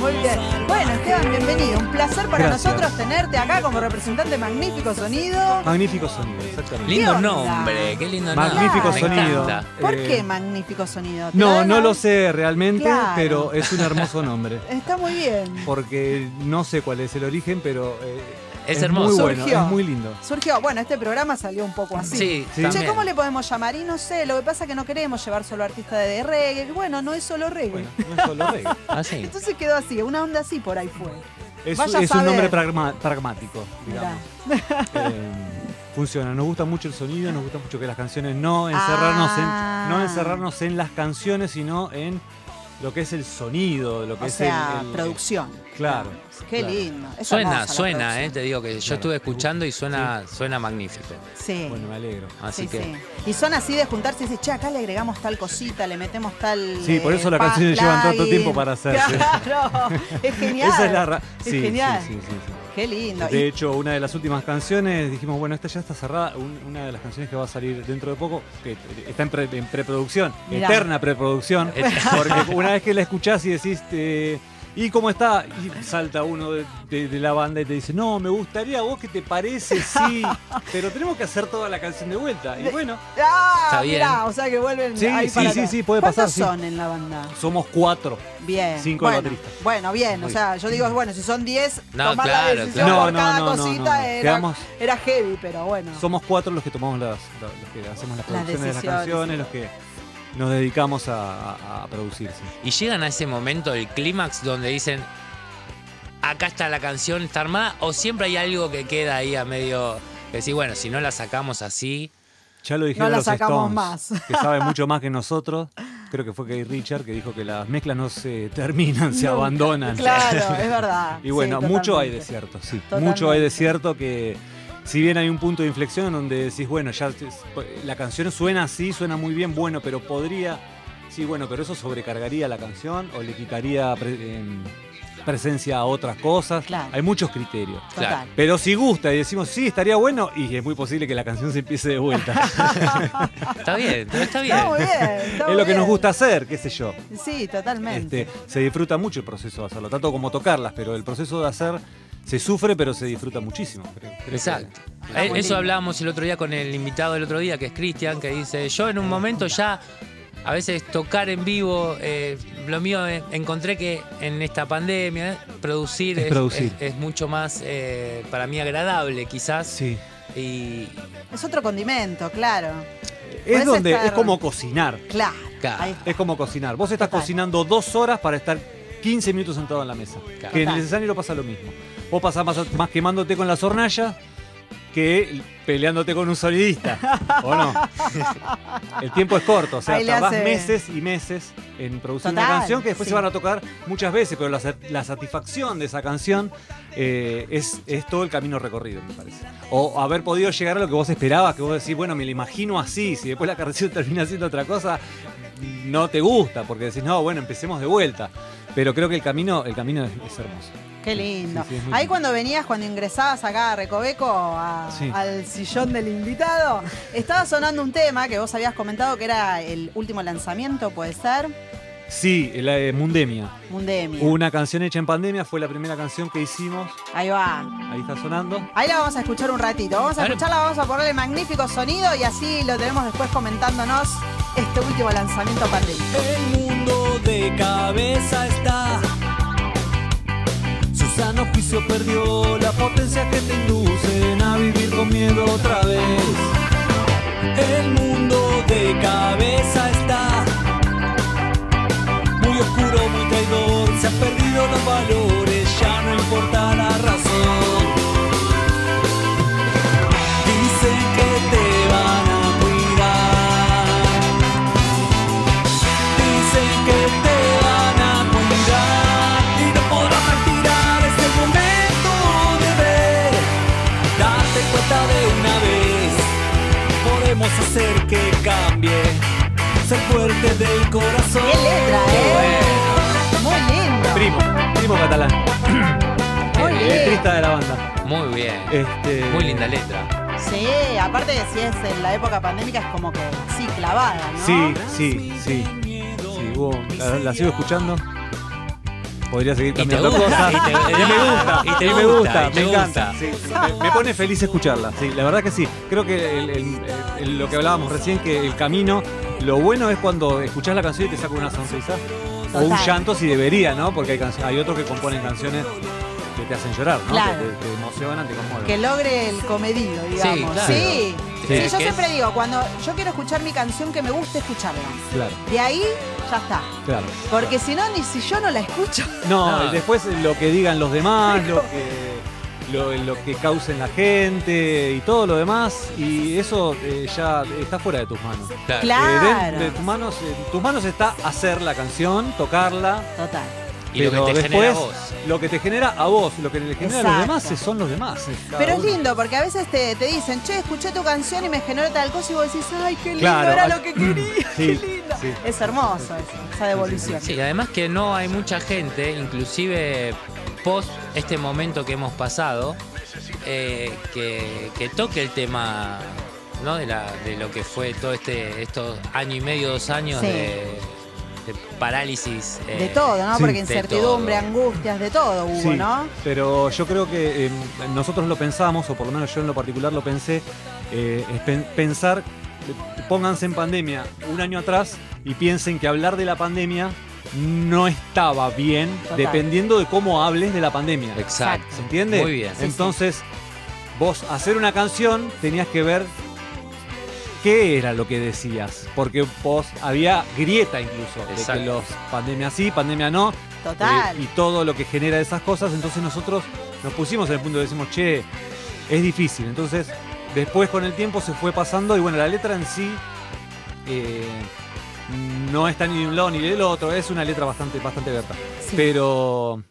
muy bien. Bueno, Esteban, bienvenido. Un placer para Gracias. nosotros tenerte acá como representante de Magnífico Sonido. Magnífico sonido, exactamente. Lindo nombre, qué lindo Magnífico nombre. Me sonido. encanta. ¿Por Eh, qué Magnífico Sonido? ¿Te No, no lo sé realmente, Claro. pero es un hermoso nombre. Está muy bien. Porque no sé cuál es el origen, pero eh, Es hermoso. muy bueno, Surgió. es muy lindo. Surgió, bueno, este programa salió un poco así. Sí, Sí. Che. ¿cómo le podemos llamar? Y no sé, lo que pasa es que no queremos llevar solo artistas de reggae. Bueno, no es solo reggae. Bueno, no es solo reggae. Ah, sí. Entonces quedó así, una onda así por ahí fue. Es, es un nombre pragma- pragmático, digamos. Eh, funciona, nos gusta mucho el sonido, nos gusta mucho que las canciones no encerrarnos Ah. en no encerrarnos en las canciones, sino en lo que es el sonido, lo que O es sea, el, el- producción. Claro. Qué claro. lindo. Es Suena, suena, eh, te digo que yo Claro. estuve escuchando y suena, suena magnífico. Sí. Bueno, me alegro. Así sí, que sí. Y son así de juntarse y decir, che, acá le agregamos tal cosita, le metemos tal. Sí, por eh, eso las pa- canciones llevan tanto tiempo para hacerse. Claro, es genial. Esa es la ra- Es sí, sí, genial. sí, sí, sí. Qué lindo. De hecho, una de las últimas canciones, dijimos, bueno, esta ya está cerrada. Un- una de las canciones que va a salir dentro de poco, que está en, pre- en preproducción, Mirá. eterna preproducción, porque una vez que la escuchás y decís, eh, ¿y cómo está? Y salta uno de, de- de la banda y te dice, no, me gustaría, vos qué te parece, sí, pero tenemos que hacer toda la canción de vuelta. Y bueno, Ah, Está bien. mirá, o sea que vuelven Sí, ahí sí, para sí, atrás. sí, puede ¿Cuántos pasar, sí. son en la banda? somos cuatro. Bien. Cinco de bueno, baterista. Bueno, bien, o sea, yo digo, bueno, si son 10, No, tomar claro, la decisión claro. por No, cada no, no, no, cosita no. Era, Quedamos- era heavy, pero bueno. Somos cuatro los que tomamos las, los que hacemos las Las producciones de las decisiones, canciones, sí. los que nos dedicamos a, a- a producir. sí. Y llegan a ese momento, el clímax, donde dicen, acá está la canción, está armada, o siempre hay algo que queda ahí a medio, que decir, bueno, si no la sacamos así, Ya lo dijeron la los sacamos Stones, más. que sabe mucho más que nosotros. Creo que fue Kate Richard que dijo que las mezclas no se terminan, se Nunca. abandonan. Claro, es verdad. Y bueno, Sí, mucho hay de cierto, sí. Totalmente. Mucho hay de cierto que si bien hay un punto de inflexión donde decís, bueno, ya la canción suena así, suena muy bien, bueno, pero podría, sí, bueno, pero eso sobrecargaría la canción o le quitaría pre- em, presencia a otras cosas. Claro. Hay muchos criterios. Total. Claro. Pero si gusta y decimos, sí, estaría bueno, y es muy posible que la canción se empiece de vuelta. está bien, pero está bien. Está muy bien. está es lo que nos gusta hacer, qué sé yo. Sí, totalmente. Este, se disfruta mucho el proceso de hacerlo, tanto como tocarlas, pero el proceso de hacer se sufre, pero se disfruta muchísimo. creo- creo que- Exacto. Eh, Eso hablábamos el otro día con el invitado del otro día, que es Cristian, que dice, yo en un momento ya, a veces tocar en vivo, eh, lo mío eh, encontré que en esta pandemia, eh, producir, Es producir. es- es mucho más eh, para mí agradable quizás. Sí. Y Es otro condimento, claro. Es donde estar- es como cocinar. Claro. Es como cocinar. Vos estás Total. cocinando dos horas para estar 15 minutos sentado en la mesa. Claro. Que en el Total. escenario pasa lo mismo. Vos pasás más, más quemándote con las hornallas que peleándote con un sonidista. ¿O no? El tiempo es corto, o sea, tardás hace- meses y meses en producir una canción que después sí. se van a tocar muchas veces, pero la, la satisfacción de esa canción eh, es, es todo el camino recorrido, me parece. O haber podido llegar a lo que vos esperabas, que vos decís, bueno, me lo imagino así, si después la canción termina siendo otra cosa, no te gusta, porque decís, no, bueno, empecemos de vuelta. Pero creo que el camino, el camino es, es hermoso. Qué lindo. Sí, sí, Ahí lindo. cuando venías, cuando ingresabas acá a Recoveco, a- Sí. al sillón del invitado, estaba sonando un tema que vos habías comentado que era el último lanzamiento, puede ser, Sí, la de Mundemia. Mundemia. Una canción hecha en pandemia, fue la primera canción que hicimos. Ahí va. Ahí está sonando. Ahí la vamos a escuchar un ratito. Vamos a escucharla, vamos a ponerle magnífico sonido y así lo tenemos después comentándonos este último lanzamiento pandémico. De cabeza está. Su sano juicio perdió la potencia que te inducen a vivir con miedo otra vez. El mundo de cabeza está. Muy oscuro, muy traidor. Se han perdido los valores, ya no importa podemos hacer que cambie, ser fuerte del corazón. ¡Qué letra, eh! Muy lindo. Primo, primo catalán. Muy bien. letrista de la banda. Muy bien. Este, Muy linda letra. Sí, aparte de si es en la época pandémica es como que sí, clavada, ¿no? Sí, sí, sí. Sí, hubo- la, la sigo escuchando. Podría seguir cambiando cosas. y me gusta, y te me gusta, me encanta. sí, me, me pone feliz escucharla. Sí, la verdad que sí. Creo que el- el- el- lo que hablábamos recién, que el camino, lo bueno es cuando escuchás la canción y te saca una sonrisa. O un llanto si debería, ¿no? Porque hay, hay otros que componen canciones que te hacen llorar, ¿no? Claro. Que te, te emocionan, te conmueven. Que logre el comedido, digamos. claro. Sí, Sí, Sí, yo siempre digo, cuando yo quiero escuchar mi canción que me guste escucharla. Claro, De ahí ya está. claro. Porque si no, ni si yo no la escucho. No, No. y después lo que digan los demás, lo que, lo, lo que causen la gente y todo lo demás, y eso eh, ya está fuera de tus manos. Claro. Claro. Eh, de, de tus manos, en tus manos está hacer la canción, tocarla, Total. Y lo pero que te después genera a vos. lo que te genera a vos, lo que le genera a los demás son los demás. Pero es lindo porque a veces te, te dicen, che, escuché tu canción y me generó tal cosa y vos decís, ay, qué lindo, Claro, era lo que quería, qué Sí, lindo. sí. Es hermoso eso, esa devolución. Sí, además que no hay mucha gente, inclusive post este momento que hemos pasado, eh, que, que toque el tema ¿no? de, la, de lo que fue todo este estos año y medio, dos años Sí. de, de parálisis. eh, De todo, ¿no? sí, Porque incertidumbre, todo. angustias, de todo hubo, Sí, ¿no? Pero yo creo que eh, nosotros lo pensamos, o por lo menos yo en lo particular lo pensé, eh, es pen- pensar, pónganse en pandemia un año atrás y piensen que hablar de la pandemia no estaba bien, Total. dependiendo de cómo hables de la pandemia. Exacto. ¿Se entiende? Muy bien. Sí, sí. Entonces, vos hacer una canción tenías que ver qué era lo que decías, porque vos había grieta incluso, de que los pandemia sí, pandemia no, Total. eh, y todo lo que genera esas cosas, entonces nosotros nos pusimos en el punto de decimos, che, es difícil. Entonces, después con el tiempo se fue pasando y bueno, la letra en sí eh, no está ni de un lado ni del otro, es una letra bastante, bastante abierta. Sí. Pero,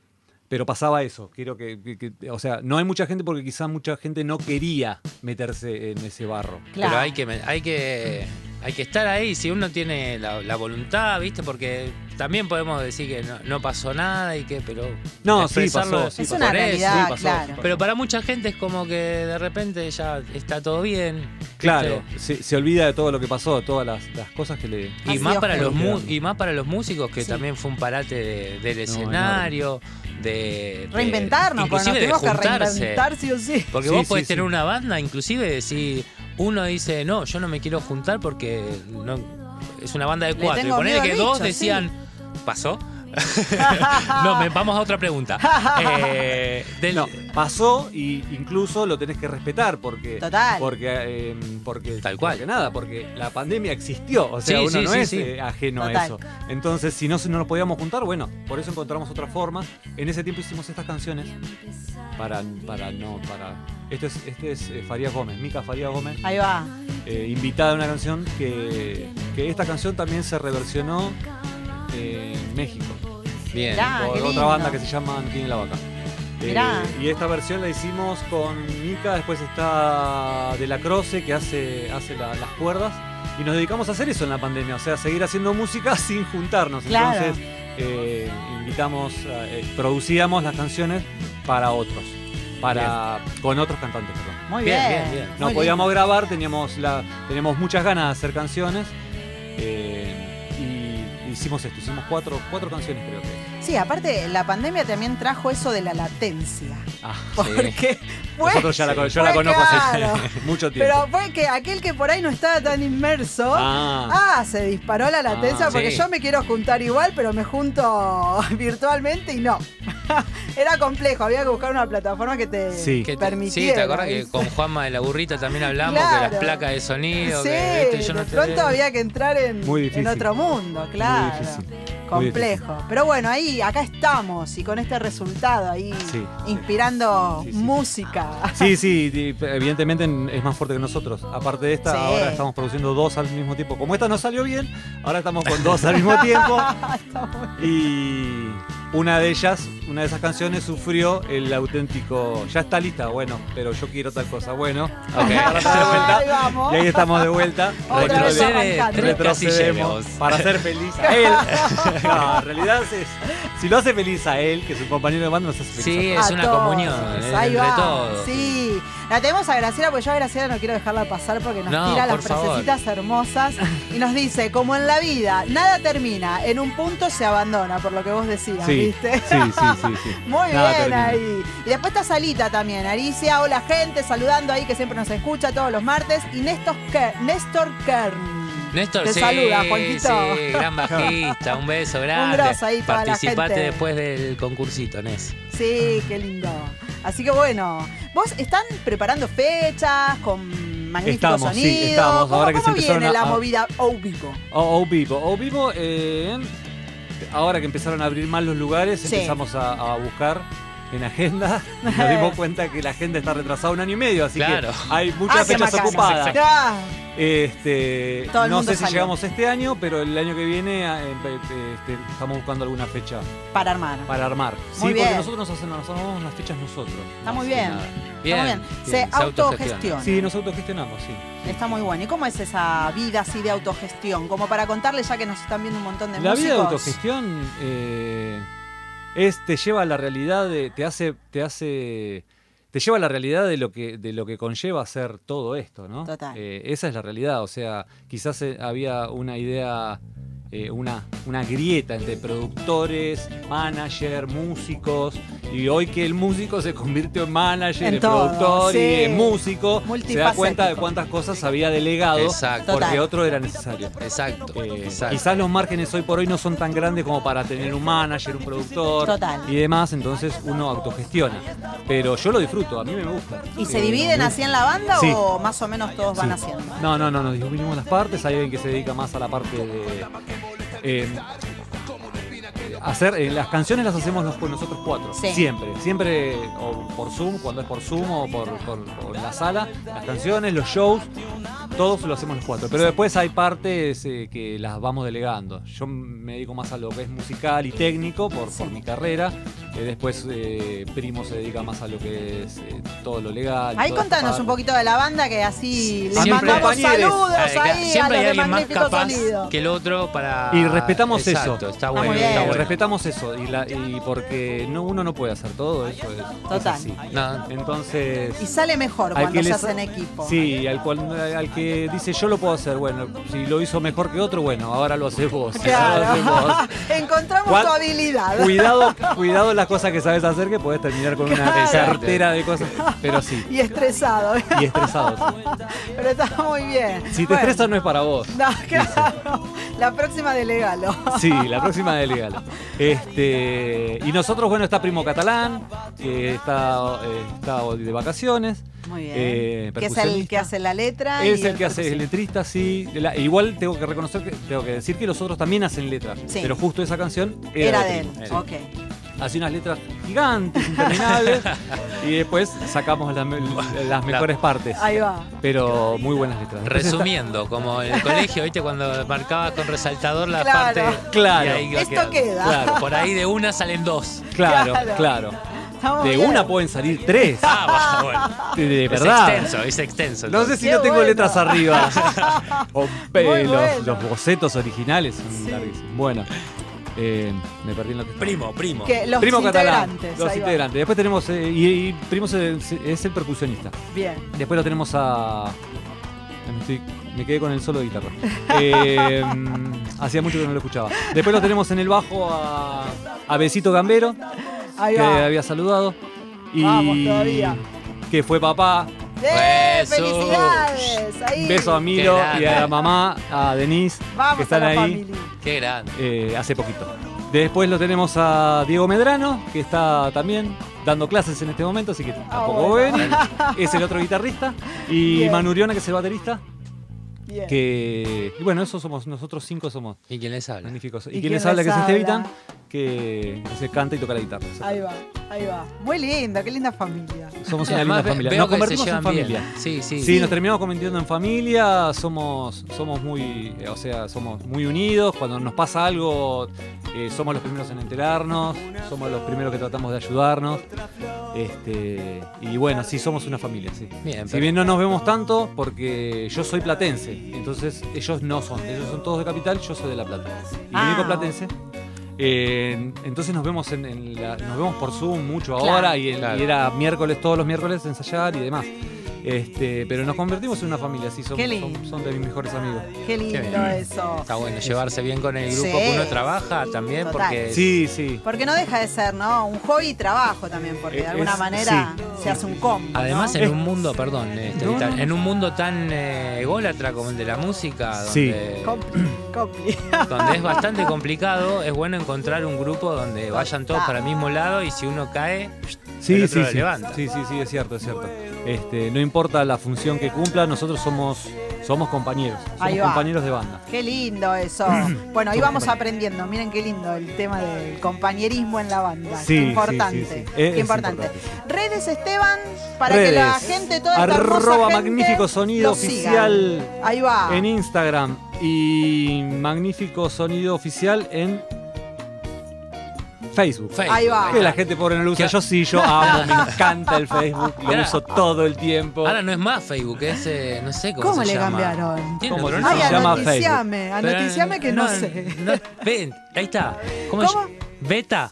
pero pasaba eso. Quiero que, que- que- o sea, no hay mucha gente porque quizá mucha gente no quería meterse en ese barro. Claro. Pero hay que, hay que hay que estar ahí si uno tiene la, la voluntad, ¿viste? Porque también podemos decir que no, no pasó nada y que, pero. No, sí pasó, sí es pasó. una realidad, sí, pasó, claro. sí. Pero para mucha gente es como que de repente ya está todo bien. Claro, se, se olvida de todo lo que pasó, todas las, las cosas que le... Y Así más, para los y más para los músicos, que Sí. también fue un parate de- del No, escenario, de, de- Reinventarnos, porque nos inclusive de que reinventar sí o sí. Porque Sí, vos sí, podés sí. tener una banda, inclusive si uno dice, no, yo no me quiero juntar porque no, es una banda de cuatro. Y ponele que dos decían, pasó, no, me- vamos a otra pregunta. Eh, del- No, pasó y incluso lo tenés que respetar porque Total. porque eh, porque Tal cual. porque nada, porque la pandemia existió, o sea, Sí, uno sí, no sí, es sí. eh, ajeno a eso. Entonces, si no si no nos podíamos juntar, bueno, por eso encontramos otra forma. En ese tiempo hicimos estas canciones para para no para esto es este es eh, Farías Gómez, Mica Farías Gómez, Ahí va. eh, invitada a una canción que que esta canción también se reversionó eh, en México Bien. Mirá. Por otra lindo. banda que se llama tiene la vaca. Eh, y esta versión la hicimos con Mika, después está De La Croce que hace, hace la- las cuerdas. Y nos dedicamos a hacer eso en la pandemia, o sea, seguir haciendo música sin juntarnos. Claro. Entonces, eh, invitamos, eh, producíamos las canciones para otros, para con otros cantantes, perdón. Muy Bien, bien. bien, bien. No Muy podíamos lindo. grabar, teníamos, la, teníamos muchas ganas de hacer canciones. eh, hicimos esto, hicimos cuatro, cuatro canciones creo que. Sí, aparte, la pandemia también trajo eso de la latencia. Ah, Porque fue. Nosotros ya la, yo la conozco hace mucho tiempo. Pero fue que aquel que por ahí no estaba tan inmerso. Ah. Ah, se disparó la latencia Ah, porque sí. yo me quiero juntar igual, pero me junto virtualmente y no. Era complejo, había que buscar una plataforma que te Sí. Permitiera. sí, ¿te acuerdas que con Juanma de la burrita también hablamos? Claro. Que las placas de sonido, Sí, que esto y yo no de pronto había que entrar en, Muy en difícil. otro mundo, claro. Muy difícil. Complejo. Pero bueno, ahí, acá estamos y con este resultado ahí, Sí, inspirando Sí, sí. música. Sí, sí, evidentemente es más fuerte que nosotros. Aparte de esta, ahora estamos produciendo dos al mismo tiempo. Como esta no salió bien, ahora estamos con dos al mismo tiempo. Y una de ellas, una de esas canciones sufrió el auténtico. Ya está lista, bueno, pero yo quiero tal cosa. Bueno, ok, ahora está de Ahí vuelta. vamos. Y ahí estamos de vuelta. Retrocede retrocedemos para hacer feliz a él. No, en realidad es, si lo hace feliz a él, que es un compañero de banda, nos hace feliz Sí, a es A una todos. comunión eh, Ahí entre va. todos. Sí. La tenemos a Graciela, porque yo a Graciela no quiero dejarla pasar porque nos No, tira las favor. frasecitas hermosas y nos dice, como en la vida, nada termina, en un punto se abandona, por lo que vos decías, Sí, ¿viste? sí, sí, sí, sí. Muy Nada bien termina. ahí. Y después está Salita también, Aricia, hola gente, saludando ahí que siempre nos escucha todos los martes. Y Néstor, Ker- Néstor Kern. Néstor, Te sí, saluda, Juanquito. sí, gran bajista, un beso grande. grosso ahí para la Participate gente. después del concursito, Nes. Sí, qué lindo. Así que bueno, vos están preparando fechas con magnífico Estamos, sí, sonido. estamos. ¿Cómo, Ahora que cómo se empezaron viene a- la a- movida O Vivo? O, o Vivo. O Vivo, eh, ahora que empezaron a abrir más los lugares, Sí. empezamos a, a buscar en agenda nos dimos cuenta que la agenda está retrasada un año y medio, así Claro. que hay muchas Ah, qué fechas macana. ocupadas. Ah, Este, Todo el no mundo sé si salió. llegamos este año, pero el año que viene eh, este, estamos buscando alguna fecha para armar. para armar. Muy sí, bien. porque nosotros nos hacemos, nos armamos las fechas nosotros. Está muy bien. Bien. Está muy bien. Se se autogestiona. autogestiona. Sí, nos autogestionamos, sí. Está muy bueno. ¿Y cómo es esa vida así de autogestión? Como para contarles ya que nos están viendo un montón de La músicos. vida de autogestión eh, es, te lleva a la realidad de, te hace, te hace, te lleva a la realidad de lo que, de lo que conlleva hacer todo esto, ¿no? Total. Eh, esa es la realidad. O sea, quizás eh, había una idea, eh, una, una grieta entre productores, manager, músicos. Y hoy que el músico se convirtió en manager, En en, todo, productor sí. y en músico, se da cuenta de cuántas cosas había delegado Exacto. porque Total. otro era necesario. Exacto. Eh, exacto. quizás los márgenes hoy por hoy no son tan grandes como para tener un manager, un productor Total. y demás, entonces uno autogestiona. Pero yo lo disfruto, a mí me gusta. ¿Y se Eh, dividen me así en la banda Sí. o más o menos todos van haciendo? No, no, no, nos dividimos las partes. Hay alguien que se dedica más a la parte de. Eh, hacer eh, las canciones las hacemos los- nosotros cuatro Sí. siempre siempre o por zoom cuando es por zoom o por, por- por la sala las canciones los shows todos lo hacemos los cuatro pero después hay partes eh, que las vamos delegando yo me dedico más a lo que es musical y técnico por, por mi carrera Eh, después eh, primo se dedica más a lo que es eh, todo lo legal Ahí contanos un poquito de la banda que así les Siempre- mandamos saludos Ay, ahí a Siempre los hay alguien más capaz Sonido. que el otro para. Y respetamos Exacto, eso. Está bueno. bien. está bueno. respetamos eso y, la- y porque no, uno no puede hacer todo eso es, es Total. así. No, Entonces Y sale mejor cuando que se le hace sa- en equipo. Sí, al, cual, al que dice yo lo puedo hacer, bueno, si lo hizo mejor que otro, bueno, ahora lo haces vos. Encontramos ¿Cuál- tu habilidad. Cuidado, cuidado la esas cosas que sabes hacer que puedes terminar con una cartera de cosas. Pero sí, Y estresado. y estresado. sí. Pero está muy bien. Si te Bueno, estresas no es para vos. No, claro. La próxima de Legalo. Sí, la próxima de Legal. Este, y nosotros, bueno, está Primo Catalán, que está, eh, está de vacaciones. Muy bien. Eh, que es el que hace la letra. Es y el que hace el letrista, sí. La- igual tengo que reconocer que tengo que decir que los otros también hacen letras. Sí. Pero justo esa canción era, Era de él. Primo. Ok. Hacía unas letras gigantes, interminables. y después sacamos las, me- las mejores partes. Ahí va. Pero muy buenas letras. Después está- Resumiendo, como en el colegio, ¿viste? Cuando marcabas con resaltador la Claro. parte. Claro. Esto queda. Claro, Por ahí de una salen dos. claro, Claro. claro. De bien. una pueden salir tres. Ah, bueno, bueno. De, de Es verdad. extenso, es extenso. No sé si Qué no tengo bueno. letras arriba. o los, bueno. los bocetos originales son larguísimos. Bueno, eh, me perdí en lo que estaba. Primo, primo. Que los Primo catalán. integrantes. Los va. integrantes. Después tenemos. eh, y, y Primo es, es el percusionista. Bien. Después lo tenemos a. Me, estoy- me quedé con el solo de guitarra. Eh, hacía mucho que no lo escuchaba. Después lo tenemos en el bajo a, a Besito Gambero, Ahí que va. había saludado. Y Vamos todavía. que fue papá. ¡Eh! Eso. ¡Felicidades! Ahí. Un beso a Milo Qué y a la mamá, a Denise, Vamos que están a la ahí familia. Qué grande. eh, hace poquito. Después lo tenemos a Diego Medrano, que está también dando clases en este momento, así que tampoco Ah, bueno. ven. Es el otro guitarrista. Y Bien. Manu Uriona, que es el baterista. Bien. Que. Y bueno, esos somos, nosotros cinco somos ¿Y quién les habla? magníficos. ¿Y Y, quién quien les habla, que es habla? Estevitan, que se canta y toca la guitarra. Ahí va, ahí va. Muy linda, qué linda familia. Somos una linda además familia. Nos convertimos en familia. bien. Sí, sí. Sí, nos terminamos convirtiendo en familia, somos, somos muy, eh, o sea, somos muy unidos. Cuando nos pasa algo, eh, somos los primeros en enterarnos, somos los primeros que tratamos de ayudarnos. Este, y bueno, sí, somos una familia, sí. Bien, Si bien no nos vemos tanto, porque yo soy platense, entonces ellos no son, ellos son todos de capital, yo soy de La Plata. Y Ah. el único platense. Eh, entonces nos vemos en, en la- nos vemos por Zoom mucho Claro. ahora y, el- Claro. y era miércoles, todos los miércoles ensayar y demás. Este, pero nos convertimos en una familia, sí, son, de mis mejores amigos. Qué lindo eso. Está bueno llevarse bien con el grupo Sí. que uno trabaja también, Total. porque Sí, sí. Porque no deja de ser, ¿no? Un hobby y trabajo también, porque de alguna es- manera sí, se hace un combo. Además, ¿no? en un mundo, perdón, este, No, Vital, no. en un mundo tan eh, ególatra como el de la música, donde, Compli, compli. donde es bastante complicado, es bueno encontrar un grupo donde vayan todos para el mismo lado y si uno cae, Sí, el otro sí, lo sí. levanta. Sí, sí, sí, es cierto, es cierto. Este, no importa la función que cumpla, nosotros somos, somos compañeros. Somos Ahí va. compañeros de banda. Qué lindo eso. Bueno, ahí vamos aprendiendo. Miren qué lindo el tema del compañerismo en la banda. Sí, qué sí, importante. sí, sí. Qué Es importante. importante, Redes Esteban, para que la Redes. gente, toda esta hermosa Arroba gente, Magnífico Sonido siga. Oficial Ahí va. en Instagram y Magnífico Sonido Oficial en Facebook. Facebook. Ahí va. Que la gente pobre no lo usa. Yo sí, yo amo, me encanta el Facebook. Lo uso todo el tiempo. Ahora no es más Facebook, es, eh, no sé cómo, ¿Cómo se le llama. cambiaron? Tiene ¿Cómo otro se nombre. Ay, se llama anoticiame, anoticiame que no, sé. no- ven, ahí está. ¿Cómo, ¿Cómo? es? Beta.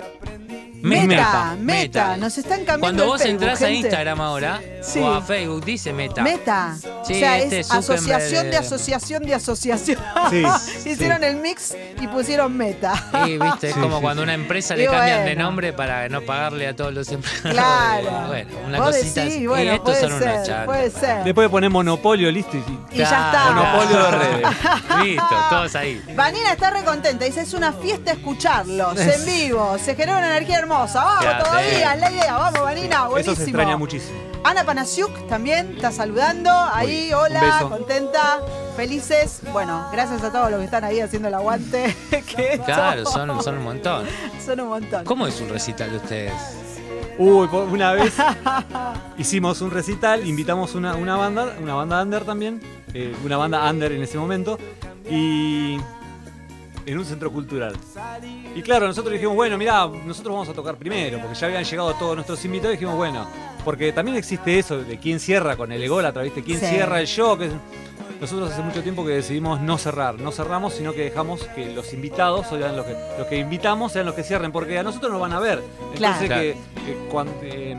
Meta, meta, nos están cambiando Cuando el vos Facebook, entras a. Instagram ahora Sí. o a Facebook, dice Meta. Meta. Sí, o sea, este es asociación de de- asociación de asociación. Sí, Hicieron sí. el mix y pusieron meta. Sí, viste, es como sí, cuando sí. una empresa Y le cambian de nombre para no pagarle a todos los empleados. Claro. Bueno, una Vos cosita decís, así. bueno, y estos puede son una ser, chanta. puede ser. Después poner monopolio, listo. y- Y ya está. Monopolio de redes. Listo, todos ahí. Vanina está recontenta, dice es una fiesta escucharlos en vivo, se genera una energía hermosa. Vamos Quédate. todavía, es la idea, vamos Vanina, buenísimo. Eso se extraña muchísimo. Ana Panasiuk también está saludando, ahí, hola, contenta, felices. Bueno, gracias a todos los que están ahí haciendo el aguante. que Claro, son, son un montón. son un montón. ¿Cómo es un recital de ustedes? Uy, una vez hicimos un recital, invitamos una, una banda, una banda under también, eh, una banda under en ese momento, y en un centro cultural. Y claro, nosotros dijimos, bueno, mirá, nosotros vamos a tocar primero, porque ya habían llegado todos nuestros invitados, y dijimos, bueno, porque también existe eso de quién cierra con el ególatra, ¿viste? ¿Quién Sí. cierra el show? Que Nosotros hace mucho tiempo que decidimos no cerrar, no cerramos, sino que dejamos que los invitados sean los que, los que invitamos sean los que cierren, porque a nosotros nos van a ver. Entonces Claro. que eh, cuando, eh,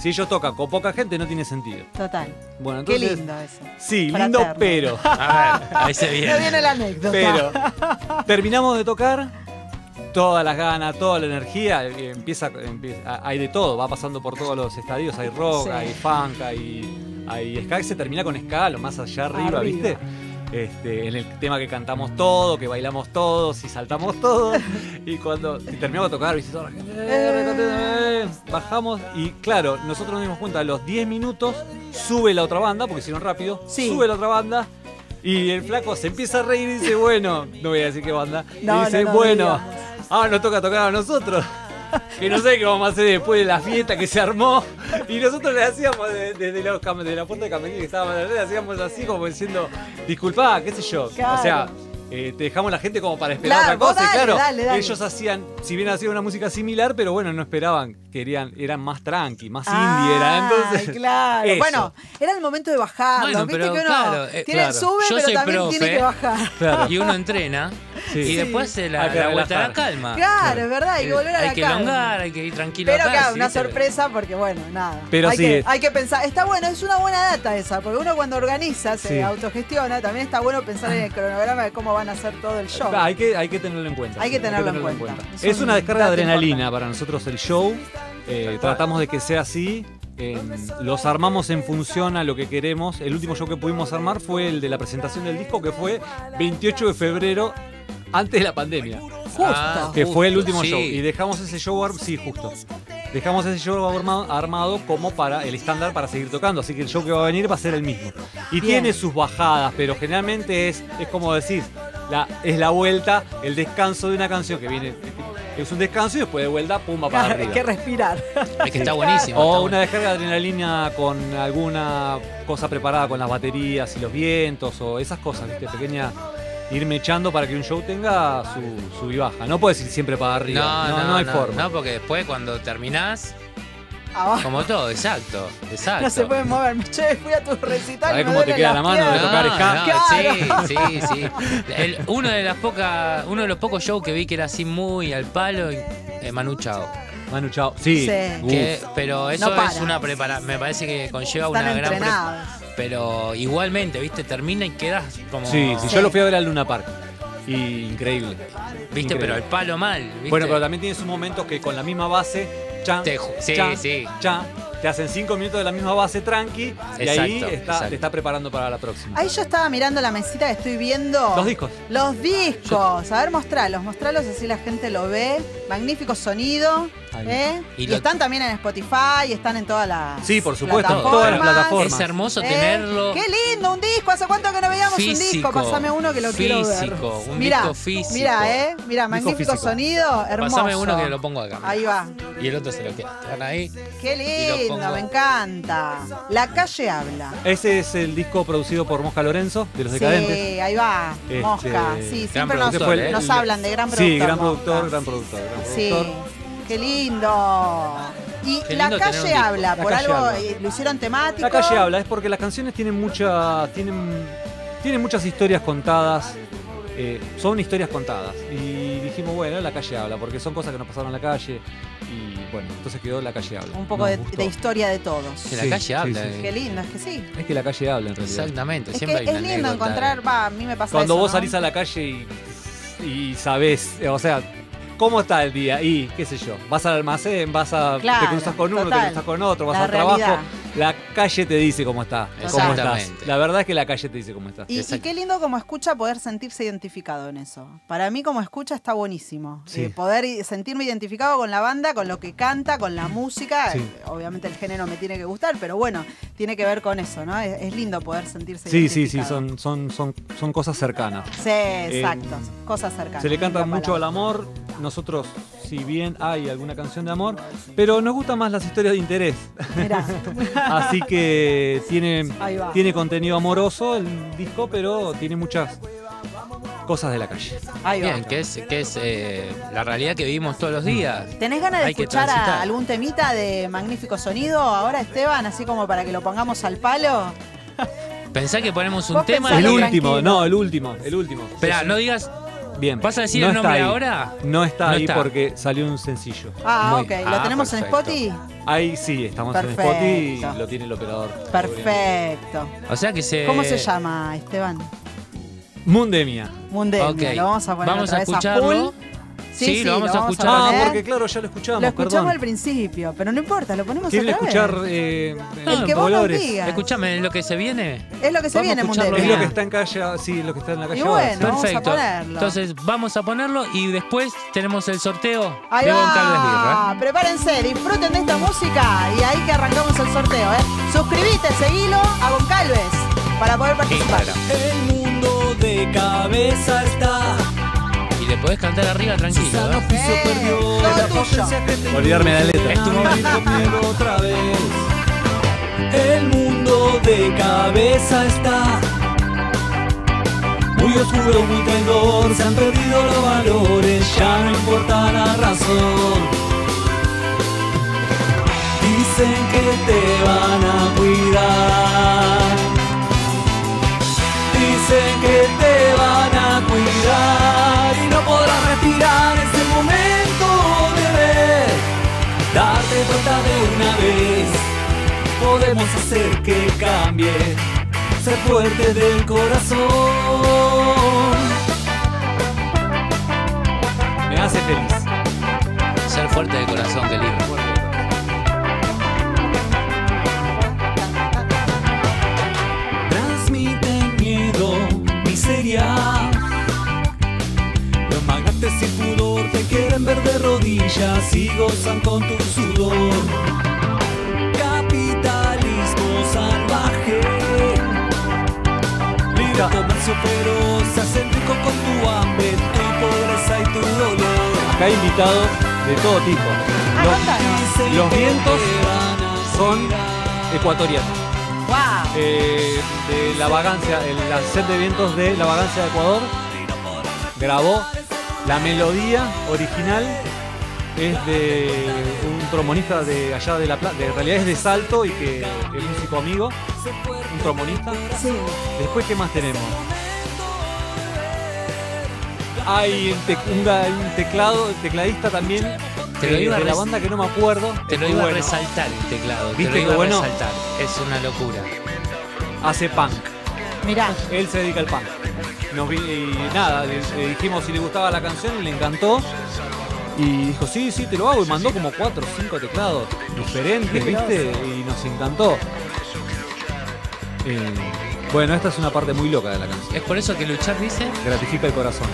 si ellos tocan con poca gente no tiene sentido. Total. Bueno, Qué lindo eso. sí, Fraterno. lindo, pero A ver, ahí se viene. viene la anécdota. pero terminamos de tocar todas las ganas, toda la energía, eh, empieza, empieza- hay de todo, va pasando por todos los estadios, hay rock, Sí. hay funk, hay, hay ska, y se termina con ska, lo más allá arriba, Arriba. ¿viste? Este, en el tema que cantamos todo, que bailamos todos y saltamos todos. y cuando terminamos de tocar, bajamos y claro, nosotros nos dimos cuenta, a los 10 minutos sube la otra banda, porque hicieron rápido, Sí. sube la otra banda. Y el flaco se empieza a reír y dice, bueno, no voy a decir qué banda. No, y dice, no, no bueno, ahora nos toca tocar a nosotros. Que no sé qué vamos a hacer después de la fiesta que se armó. Y nosotros le hacíamos de- desde los cam- de la puerta de camerino que estábamos le hacíamos así como diciendo, disculpa, qué sé yo. Claro. O sea, eh, te dejamos la gente como para esperar Claro, otra cosa. y claro, dale, dale. ellos hacían, si bien hacían una música similar, pero bueno, no esperaban, querían, eran más tranqui, más indie era. Entonces, claro. eso. Bueno, era el momento de bajarlo. Bueno, Viste pero que uno claro, eh, tiene, claro. sube, Yo pero también profe. tiene que bajar. Claro. Y uno entrena Sí. y después se la, Hay que la vuelta a la calma. Claro, es verdad, hay que volver a Hay la que calma. elongar, hay que ir tranquilo Pero sí, una sorpresa porque, bueno, nada. Pero hay, sí. que, hay que pensar. Está bueno, es una buena data esa, porque uno cuando organiza, se Sí. autogestiona, también está bueno pensar en el cronograma de cómo van a hacer todo el show. Hay que, hay que tenerlo en cuenta. Hay que tenerlo en cuenta. Es Es, un una descarga de adrenalina importante. para nosotros el show. Eh, tratamos de que sea así. Eh, los armamos en función a lo que queremos. El último show que pudimos armar fue el de la presentación del disco, que fue 28 de febrero, antes de la pandemia. Justo. Ah, Que fue el último sí. show. Y dejamos ese show, ar- sí, justo. Dejamos ese show armado, armado como para el estándar para seguir tocando. Así que el show que va a venir va a ser el mismo. Y Bien. tiene sus bajadas, pero generalmente es, es como decir, la, es la vuelta, el descanso de una canción que viene. Es un descanso y después de vuelta, pum, va para Hay arriba. que respirar. Es que está buenísimo. O está una descarga de adrenalina con alguna cosa preparada con las baterías y los vientos o esas cosas, ¿viste? Pequeña. Irme echando para que un show tenga su, su y baja. No puedes ir siempre para arriba. No, No, no, no, hay no, forma. No, porque después cuando terminás, Abajo. como todo, exacto, exacto. No se pueden mover. Che, fui a tu recital. ¿Sabés me cómo te queda la mano de tocar no, sí, sí, sí. El- uno de las pocas, uno de los pocos shows que vi que era así muy al palo, eh, Manu Chao. Manu Chao. Sí. Sí. Uf. Que- pero eso No es una preparación, me parece que conlleva Están una gran pre- entrenados. pero igualmente, viste, termina y quedas como Sí, sí, Sí. yo lo fui a ver al Luna Park. Y increíble. viste, Increíble. pero el palo mal, ¿viste? Bueno, pero también tiene sus momentos que con la misma base, chan, sí, chan, sí. chan, te hacen cinco minutos de la misma base tranqui y ahí Exacto, está, exacto. te está preparando para la próxima. Ahí yo estaba mirando la mesita que estoy viendo. Los discos. Los discos. A ver, mostralos, mostralos así la gente lo ve. Magnífico sonido. ¿eh? Y Y, lo- están también en Spotify, están en todas las. Sí, por supuesto, en todas las plataformas. Es hermoso ¿eh? tenerlo. Qué lindo, un disco. ¿Hace cuánto que no veíamos un disco? Físico, Pasame uno que lo quiero ver. físico, un Mirá, disco físico. Mira, ¿eh? Mira, magnífico físico. sonido, hermoso. Pasame uno que lo pongo acá. Ahí va. Y el otro se lo queda. Van ahí. Qué lo lindo, me encanta. La calle habla. Ese es el disco producido por Mosca Lorenzo, de los decadentes. Sí, ahí va. Este, Mosca. Sí, siempre nos, productor, ¿eh? nos hablan de gran productor. Sí, gran Mosca. productor, gran productor, gran Sí, productor. qué lindo. Y Qué la lindo tener un calle disco. habla, La por calle algo habla. eh, lo hicieron temático. La calle habla, es porque las canciones tienen mucha. tienen, tienen muchas historias contadas. eh, son historias contadas. Y dijimos, bueno, la calle habla, porque son cosas que nos pasaron en la calle. Y bueno, entonces quedó la calle habla. Un poco de, historia de todos. Que la Sí, calle sí, habla. sí, eh. Qué lindo, es que sí. Es que la calle habla en realidad. Exactamente. Es que Siempre hay es una lindo encontrar, va, a mí me pasa Cuando eso, vos ¿no? salís a la calle y, y sabés, o sea, ¿cómo está el día? Y, qué sé yo, vas al almacén, vas a. Claro, te cruzas con uno, total. te cruzas con otro, vas al trabajo. La calle te dice cómo está. Cómo estás. La verdad es que la calle te dice cómo estás. Y, y Exacto. qué lindo como escucha poder sentirse identificado en eso. Para mí como escucha está buenísimo. Sí. Eh, poder i- sentirme identificado con la banda, con lo que canta, con la música. Sí. Eh, Obviamente el género me tiene que gustar, pero bueno, tiene que ver con eso, ¿no? Es, es lindo poder sentirse Sí, sí, sí, identificado. son, son, son, son cosas cercanas. Sí, exacto. Eh, Cosas cercanas. Se le canta mucho al amor. Nosotros, si bien hay alguna canción de amor, pero nos gustan más las historias de interés. Mirá. Así que tiene, tiene contenido amoroso el disco, pero tiene muchas cosas de la calle. Ahí va. Bien, que es, que es eh, la realidad que vivimos todos los días. ¿Tenés ganas de Hay escuchar a algún temita de magnífico sonido ahora, Esteban? Así como para que lo pongamos al palo. Pensá que ponemos un tema El último, tranquilo. no, el último, el último. Esperá, no digas. Bien. ¿Vas a decir No el nombre ahí. ahora? No está No ahí está. porque salió un sencillo. Ah, Muy- ok. ¿Lo ah, tenemos en perfecto. Spotify? Ahí sí, estamos en. Spotify y lo tiene el operador. Perfecto. O sea que se. ¿Cómo se llama, Esteban? Mundemia. Mundemia. Lo vamos a poner Vamos otra a vez escucharlo. full. Sí, lo vamos a escuchar. Ah, poner. porque claro, ya lo escuchamos, Lo escuchamos perdón. al principio, pero no importa, lo ponemos ¿Quieren otra escuchar vez. eh, El eh, que vos nos digas. Escúchame, ¿es lo que se viene? Es lo que se Vamos a viene, Mundelo. Es lo que está en calle, sí, lo que está en la calle Y ahora, bueno, sí. vamos a Perfecto. ponerlo. Entonces vamos a ponerlo y después tenemos el sorteo Ahí de Goncalves Birra. va. Prepárense, disfruten de esta música y ahí que arrancamos el sorteo, ¿eh? Suscribite, seguilo a Goncalves para poder participar. El mundo de cabeza está. Le podés cantar arriba tranquilo. ¿eh? Eh. Olvidarme la letra. Es tu momento. otra vez. El mundo de cabeza está. Muy oscuro, muy traidor, se han perdido los valores, ya no importa la razón. Dicen que te van a cuidar. Dicen que te van a cuidar respirar ese momento de. Darte cuenta de una vez, podemos hacer que cambie, ser fuerte del corazón. Me hace feliz. Ser fuerte de corazón, qué lindo. De rodillas y gozan con tu sudor. Capitalismo salvaje. Libre comercio feroz, se hacen rico con tu hambre, tu pobreza y tu dolor. Acá hay invitados de todo tipo. Ah, Los, vientos son ecuatorianos. ¡Wow! Eh, de la vagancia, el, la set de vientos de la vagancia de Ecuador grabó la melodía original es de un trombonista de allá de la Plata, de en realidad es de Salto y que es músico amigo, un trombonista. Sí. Después, ¿qué más tenemos? Hay un, tec- un teclado, tecladista también Te lo de, iba a de la banda que no me acuerdo. Te lo iba a bueno. resaltar el teclado. Te ¿Viste lo qué iba a bueno? resaltar. Es una locura. Hace punk. Mirá. Él se dedica al punk. Nos vi- y nada, le, le dijimos si le gustaba la canción y le encantó. Y dijo, sí, sí, te lo hago. Y mandó como cuatro o cinco teclados diferentes, ¿viste? Y nos encantó. Eh, bueno, esta es una parte muy loca de la canción. Es por eso que luchar dice Gratifica el corazón.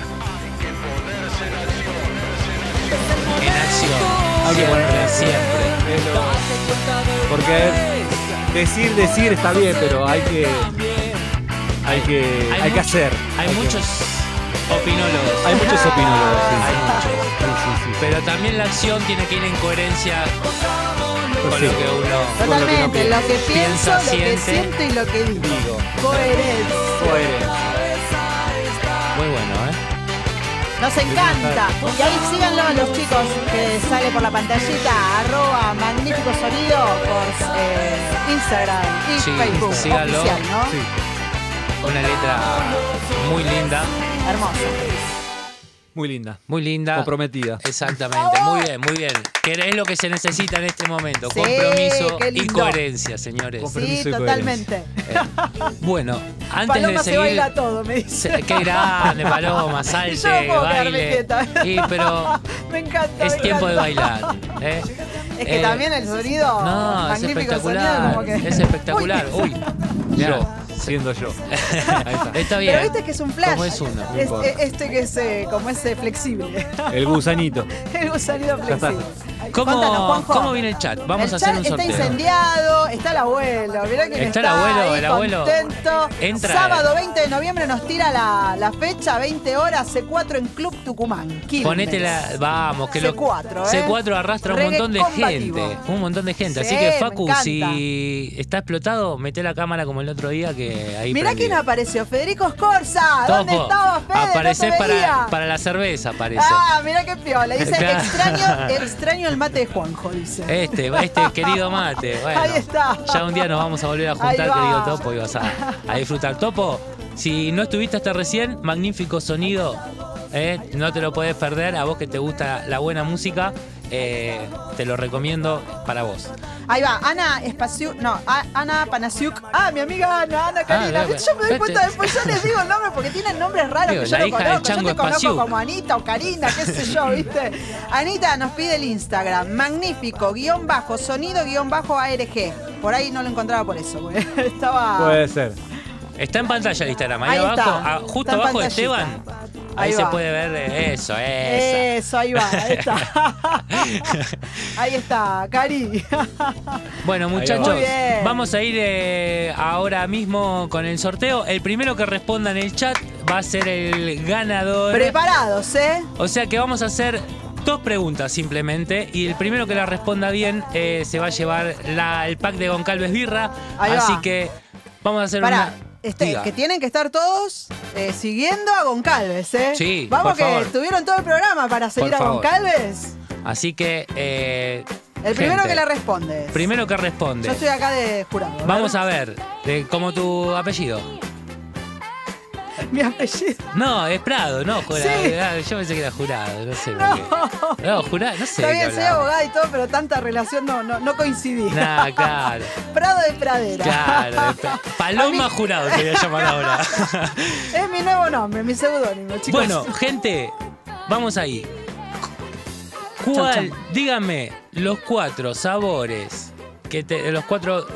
en acción. Hay que ponerle- siempre. Es lo- Porque decir, decir está bien, pero hay que. Hay que. Hay, que mucho- hacer. Hay muchos opinólogos. Hay muchos opinólogos, sí. Hay muchos. Sí, sí, sí. Pero también la acción tiene que ir en coherencia con Pues sí. lo que uno. Totalmente, lo que pienso, piensa, lo que siente. siento y lo que digo. Digo. Coherencia. Coherencia. Muy bueno, ¿eh? Nos encanta. Y ahí síganlo a los chicos que sale por la pantallita, arroba magnífico sonido por eh, Instagram y Sí, Facebook síganlo. oficial, ¿no? Sí. Una letra muy linda. Hermoso. Muy linda. Muy linda. Comprometida. Exactamente, muy bien, muy bien. Que es lo que se necesita en este momento. Sí, Compromiso y coherencia, señores. Compromiso Sí, y totalmente. Bueno, antes Paloma de se seguir. baila todo, me dice. se- Qué grande, Paloma, salte, Yo no puedo quedarme baile. Y, pero Me encanta. es me tiempo de bailar. ¿eh? Es que Eh, también el sonido. No, es espectacular. sonido, como que- Es espectacular. Uy. Uy, mirá. Siendo yo. Ahí está. Está bien. Pero viste que es un flash. Como es uno. No Es- es- este que es eh, como ese flexible. El gusanito. el está. flexible. ¿Cómo, Contanos. ¿Cómo viene el chat? Vamos el a hacer chat un está sorteo. incendiado, está el abuelo, mirá quién Está está, el abuelo, el abuelo. contento. Entra. Sábado 20 de noviembre nos tira la, la fecha, 20 horas, C4 en Club Tucumán. Quilmes. Ponete la. Vamos, que lo. C4, ¿eh? C4 arrastra un montón de combativo. gente. Un montón de gente. Así Sí, que, Facu, si está explotado, mete la cámara como el otro día que ahí. Mirá prendido. quién apareció, Federico Scorza. ¿Dónde Fede? No te veía. para, para la cerveza, aparece. Ah, mirá qué piola. Dice, Claro. extraño, extraño el mate de Juanjo, dice. Este, este querido mate. Bueno, Ahí está. Ya un día nos vamos a volver a juntar, querido Topo, y vas a, a disfrutar. Topo, si no estuviste hasta recién, magnífico sonido. Eh, no te lo puedes perder. A vos que te gusta la buena música, eh, te lo recomiendo para vos. Ahí va, Ana Espaciuk, no, A- Ana Panasiuk. Ah, mi amiga Ana, Ana Karina. claro. Yo me doy cuenta después, yo les digo el nombre porque tienen nombres raros Digo, que yo la no conozco. Yo Chango te conozco como Anita o Karina, qué sé yo, ¿viste? Anita nos pide el Instagram, magnífico, guion bajo, sonido, guion bajo ARG. Por ahí no lo encontraba por eso, güey. Estaba... Puede ser. Está en pantalla el Instagram, ahí, Ahí abajo, está, ah, justo está abajo de. Esteban. Ahí, Ahí se puede ver eh, eso, esa. Eso, ahí va, ahí está. ahí está, Cari. Bueno, muchachos, vamos a ir eh, ahora mismo con el sorteo. El primero que responda en el chat va a ser el ganador. Preparados, ¿eh? O sea que vamos a hacer dos preguntas simplemente y el primero que la responda bien eh, se va a llevar la- el pack de Goncalves Birra. Ahí va. Así que vamos a hacer Pará, una... este, Diga. que tienen que estar todos eh, siguiendo a Goncalves, ¿eh? Sí, Vamos por que favor. estuvieron todo el programa para seguir Por a favor. Goncalves. Así que... eh, El primero gente, que la responde. Primero que responde. Yo estoy acá de jurado. ¿verdad? Vamos a ver, eh, como tu apellido. Mi apellido. No, es Prado, no, jurado. Sí. Ah, Yo pensé que era jurado, no sé por qué. No, jurado, no sé. Está bien, soy abogada y todo, pero tanta relación no, no, no coincidía. Nah, claro. Prado de Pradera. Claro, de pa- Paloma mí- Jurado te voy a llamar ahora. Es mi nuevo nombre, mi seudónimo, chicos. Bueno, gente, vamos ahí. ¿Cuál? Dígame los cuatro sabores que te, los cuatro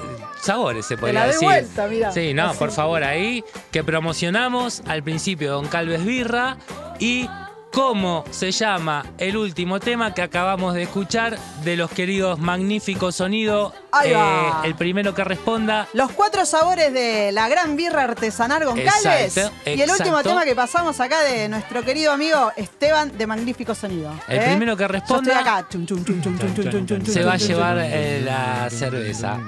sabores se podría la decir. vuelta. Sí, no, Así. por favor, ahí que promocionamos al principio Don Calves Birra y cómo se llama el último tema que acabamos de escuchar de los queridos Magnífico Sonido. Eh, Ahí va. el primero que responda Los cuatro sabores de la gran birra artesanal Goncalves. Exacto, Y el último tema que pasamos acá de nuestro querido amigo Esteban de Magnífico Sonido. El ¿eh? primero que Yo responda estoy acá. Chum, chum, chum, se va a llevar eh, la cerveza.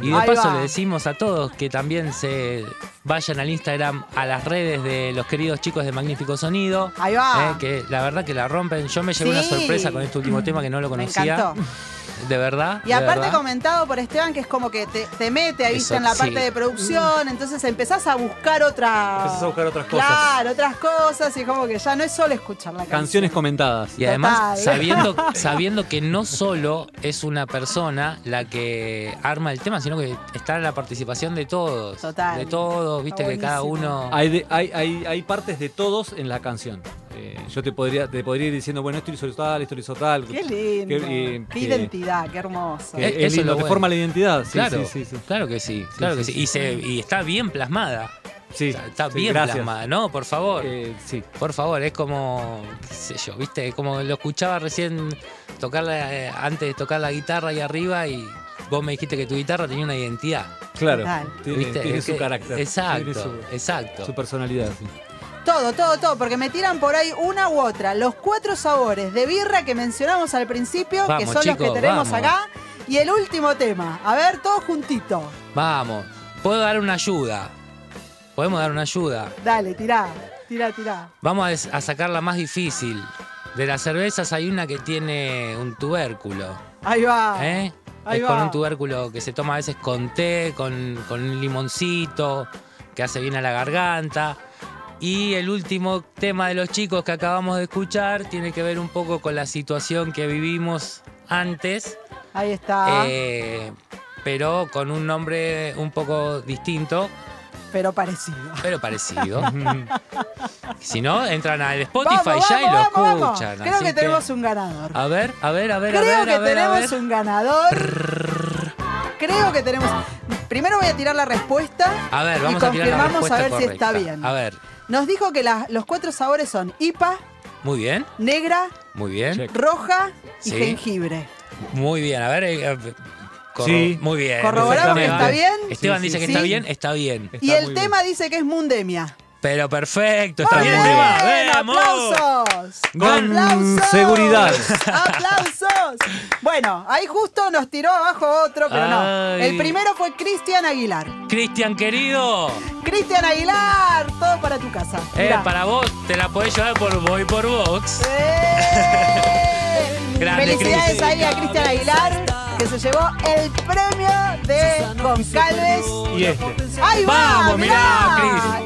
Y de Ahí paso va. le decimos a todos que también se vayan al Instagram, a las redes de los queridos chicos de Magnífico Sonido. Ahí va. eh, que la verdad que la rompen. Yo me llevé una sorpresa con este último tema que no lo Me conocía. encantó. De verdad. Y aparte verdad. comentado por Esteban que es como que te, te mete ahí Eso, en la sí. parte de producción, entonces empezás a buscar otra... Empezás a buscar otras cosas. Claro, otras cosas y como que ya no es solo escuchar la canción. Canciones comentadas. Y además, Total. sabiendo, sabiendo que no solo es una persona la que arma el tema, sino que está en la participación de todos. Total. De todos, viste que cada uno. Hay, de- hay, hay, hay partes de todos en la canción. Eh, yo te podría, te podría ir diciendo, bueno, esto lo hizo tal, esto lo hizo tal. Qué lindo. Qué, eh, identidad, qué hermoso. que Eh, es eso es lindo, te bueno. forma la identidad. Sí, claro, sí, sí, sí. claro que sí, claro que sí. sí, Y, se, y está bien plasmada. Sí, Está, está sí, bien gracias. plasmada, ¿no? Por favor. Eh, sí. Por favor, es como, qué sé yo, viste, como lo escuchaba recién tocar la- eh, antes de tocar la guitarra ahí arriba y vos me dijiste que tu guitarra tenía una identidad. Claro. Tiene, su que- carácter. Exacto, Tiene su, exacto. su personalidad. sí. Todo, todo, todo, porque me tiran por ahí una u otra. Los cuatro sabores de birra que mencionamos al principio, que son los que tenemos vamos. acá. Y el último tema. A ver, todos juntitos. Vamos, puedo dar una ayuda. Podemos dar una ayuda. Dale, tirá, tirá, tirá. Vamos a, sacar la más difícil. De las cervezas hay una que tiene un tubérculo. Ahí va. ¿eh? Ahí es con un tubérculo que se toma a veces con té, con, con un limoncito, que hace bien a la garganta. Y el último tema de los chicos que acabamos de escuchar tiene que ver un poco con la situación que vivimos antes, Ahí está. eh, pero con un nombre un poco distinto, pero parecido. pero parecido. si no, entran al Spotify Vamos, ya y vamos, lo vamos, vamos. escuchan. Creo así que tenemos un ganador. A ver, a ver, a ver, a Creo ver, que a ver, a tenemos un ganador. Creo que tenemos. Primero voy a tirar la respuesta. A ver, y vamos a tirar la confirmamos respuesta a ver si está bien. A ver, Nos dijo que la- los cuatro sabores son IPA, muy bien, negra, muy bien, Check. roja y Sí. jengibre. muy bien. A ver, eh, eh, corro- Sí. muy bien. ¿Corroboramos que está bien? Esteban Sí, dice sí, que sí. está bien, está bien. Está y el muy tema dice que es Mundemia. Pero perfecto, está bien. bien, ¡Vamos! ¡Aplausos! Con ¡Aplausos! seguridad. ¡Aplausos! Bueno, ahí justo nos tiró abajo otro, pero no. El primero fue Cristian Aguilar. Cristian querido, Cristian Aguilar, todo para tu casa. eh, para vos te la podés llevar por Boy por Box. ¡Eh! Grande, Felicidades ahí a Cristian Aguilar, que se llevó el premio de Goncalves. Y este. ¡Ahí va! Vamos, mirá,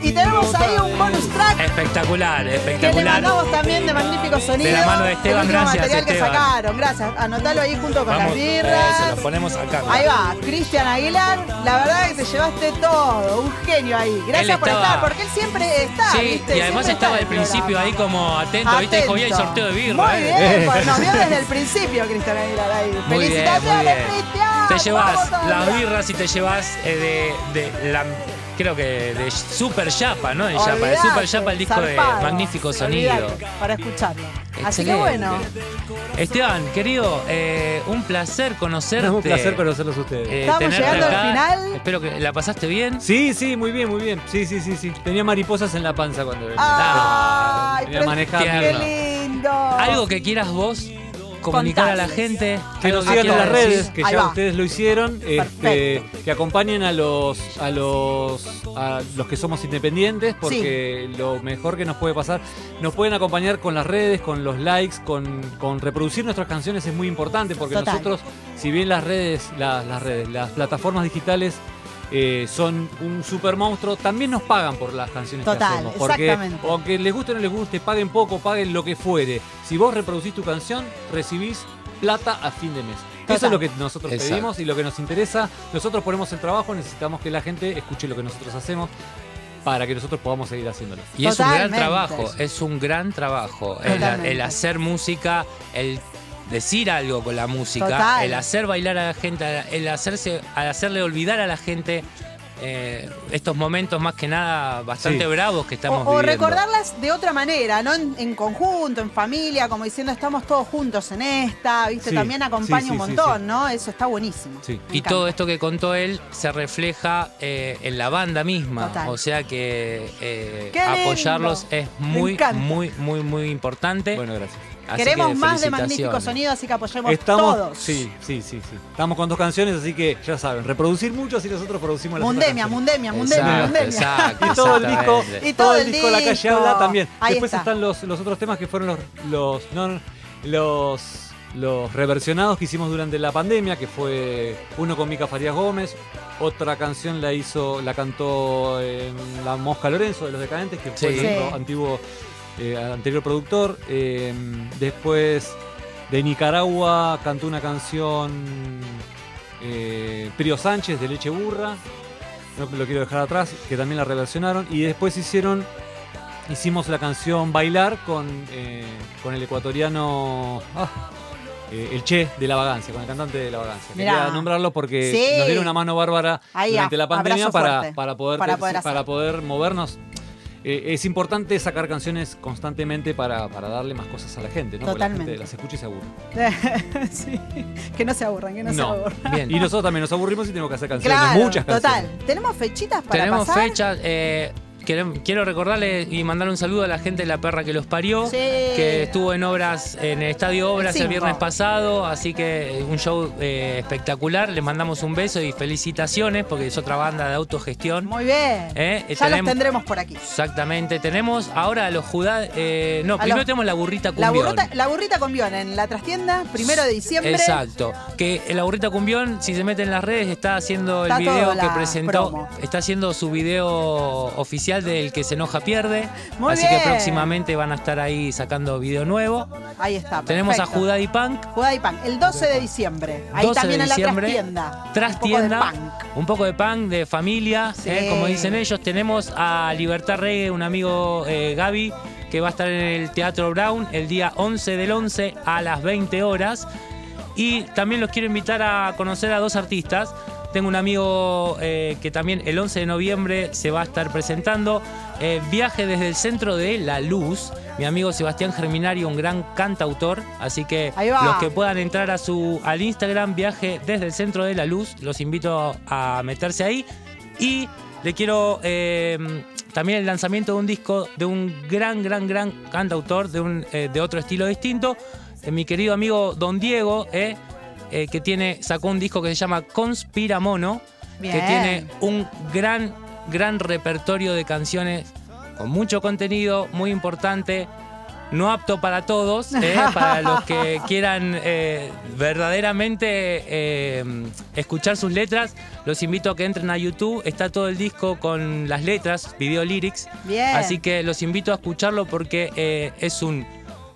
Cris. Y tenemos ahí un bonus track Espectacular, que le espectacular. mandamos también de magnífico sonido. De la mano de Esteban, el gracias, material que sacaron, gracias. Anotalo ahí junto con Vamos, las birras. eso lo ponemos acá. Ahí va, Cristian Aguilar, La verdad que te llevaste todo, un genio ahí. Gracias Él por estaba- estar, porque él siempre está. Sí, ¿viste? y además Siempre estaba al el principio ahí como atento, ¿viste? Dijo, Atento. sorteo de birra. Muy eh. bien, pues nos vio desde el principio, Cristian Aguilar ahí. Felicitaciones, bien. Te llevas las birras y te llevas eh, de, de la. Creo que de Super Yapa, ¿no? De Yapa, de Super Yapa, el disco zarpado. de Magnífico Sonido. Olvidate, Para escucharlo. Así que bueno. Esteban, querido, eh, un placer conocerte. Es un placer conocerlos a ustedes. eh, Estamos llegando al acá. final. Espero que la pasaste bien. Sí, sí, muy bien, muy bien. Sí, sí, sí, sí. Tenía mariposas en la panza cuando venía. Ay, manejando. qué lindo. Algo que quieras vos comunicar a la gente. Que nos sigan en las redes, que Ahí ya va. ustedes lo hicieron, este, Perfecto. que acompañen a los a los a los que somos independientes, porque lo mejor que nos puede pasar, nos pueden acompañar con las redes, con los likes, con, con reproducir nuestras canciones es muy importante, porque Total. nosotros, si bien las redes, la- las redes, las plataformas digitales eh, son un super monstruo, también nos pagan por las canciones Total, que hacemos. Porque exactamente. aunque les guste o no les guste, paguen poco, paguen lo que fuere. Si vos reproducís tu canción, recibís plata a fin de mes. Eso es lo que nosotros Exacto. pedimos y lo que nos interesa. Nosotros ponemos el trabajo, necesitamos que la gente escuche lo que nosotros hacemos para que nosotros podamos seguir haciéndolo. Y es un gran trabajo, es un gran trabajo. El, el hacer música, el decir algo con la música, Total. el hacer bailar a la gente, el hacerse, al hacerle olvidar a la gente eh, estos momentos más que nada bastante Sí. bravos que estamos o, o viviendo. recordarlas de otra manera, no en, en conjunto, en familia, como diciendo estamos todos juntos en esta, ¿viste? Sí, También acompaña sí, un montón, sí. ¿no? Eso está buenísimo. Y encanta. todo esto que contó él se refleja eh, en la banda misma. Total. O sea que eh, apoyarlos es muy, muy, muy, muy importante. Bueno, gracias. Así Queremos que más de. Magnífico Sonido, así que apoyemos Estamos, todos. sí, sí, sí, sí. Estamos con dos canciones, así que ya saben, reproducir mucho así nosotros producimos las Mundemia, mundemia, mundemia, Exacto, mundemia. exacto, Y todo el disco. Y todo, todo el el disco La calle disco. habla también. Ahí Después está. están los, los otros temas que fueron los los no, los los reversionados que hicimos durante la pandemia, que fue uno con Mica Farías Gómez, otra canción la hizo, la cantó en La Mosca Lorenzo de los Decadentes, que fue Sí. nuestro Sí. antiguo eh, anterior productor. Eh, después de Nicaragua cantó una canción eh, Prio Sánchez de Leche Burra. No lo quiero dejar atrás, que también la reversionaron. Y después hicieron. Hicimos la canción Bailar con, eh, con el ecuatoriano. ah, eh, el Che de La Vagancia, con el cantante de La Vagancia. Mirá. Quería nombrarlo porque Sí. nos dieron una mano bárbara Ahí, durante la pandemia para, para, poder, Para poder hacer. para poder movernos. Eh, es importante sacar canciones constantemente para, para darle más cosas a la gente, ¿no? Porque la Totalmente. gente las escucha y se aburre. sí. Que no se aburran, que no, se aburran. Bien. Y nosotros también nos aburrimos y tenemos que hacer canciones, Claro, muchas canciones. total. ¿Tenemos fechitas para Tenemos pasar? fechas. eh, quiero recordarle y mandar un saludo a la gente de La Perra que los parió. Sí. Que estuvo en obras, en el Estadio Obras el, viernes pasado. Así que eh, un show eh, espectacular. Les mandamos un beso y felicitaciones porque es otra banda de autogestión. Muy bien. Eh, ya tenemos- los tendremos por aquí. Exactamente. Tenemos ahora a los Judá. eh, no, A primero los- tenemos la burrita La cumbión. burrita, la burrita con Bion en la trastienda, primero de diciembre. Exacto. Que la burrita cumbión, si se mete en las redes, está haciendo el video que presentó. promo. Está haciendo su video oficial del que se enoja pierde. Muy Así bien. que próximamente van a estar ahí sacando video nuevo. Ahí está. Tenemos a. Judá y Punk. Judá y Punk, el 12 de diciembre. Ahí 12 también de en la diciembre, trastienda. Trastienda, Un poco de punk. un poco de punk, de familia, Sí. eh, como dicen ellos. Tenemos a Libertad Reggae, un amigo eh, Gaby, que va a estar en el Teatro Brown el día 11 del 11 a las 20 horas. Y también los quiero invitar a conocer a dos artistas. Tengo un amigo eh, que también el 11 de noviembre se va a estar presentando. eh, Viaje desde el centro de La Luz. Mi amigo Sebastián Germinario, un gran cantautor. Así que los que puedan entrar a su, al Instagram Viaje desde el centro de La Luz, los invito a meterse ahí. Y le quiero eh, también el lanzamiento de un disco de un gran, gran, gran cantautor de, un, eh, de otro estilo distinto. Eh, mi querido amigo Don Diego, eh, que tiene, sacó un disco que se llama Conspira Mono, que Bien. tiene un gran, gran repertorio de canciones con mucho contenido, muy importante. No apto para todos, eh, para los que quieran eh, verdaderamente escuchar sus letras, los invito a que entren a YouTube. Está todo el disco con las letras, video lyrics. Bien. Así que los invito a escucharlo porque es un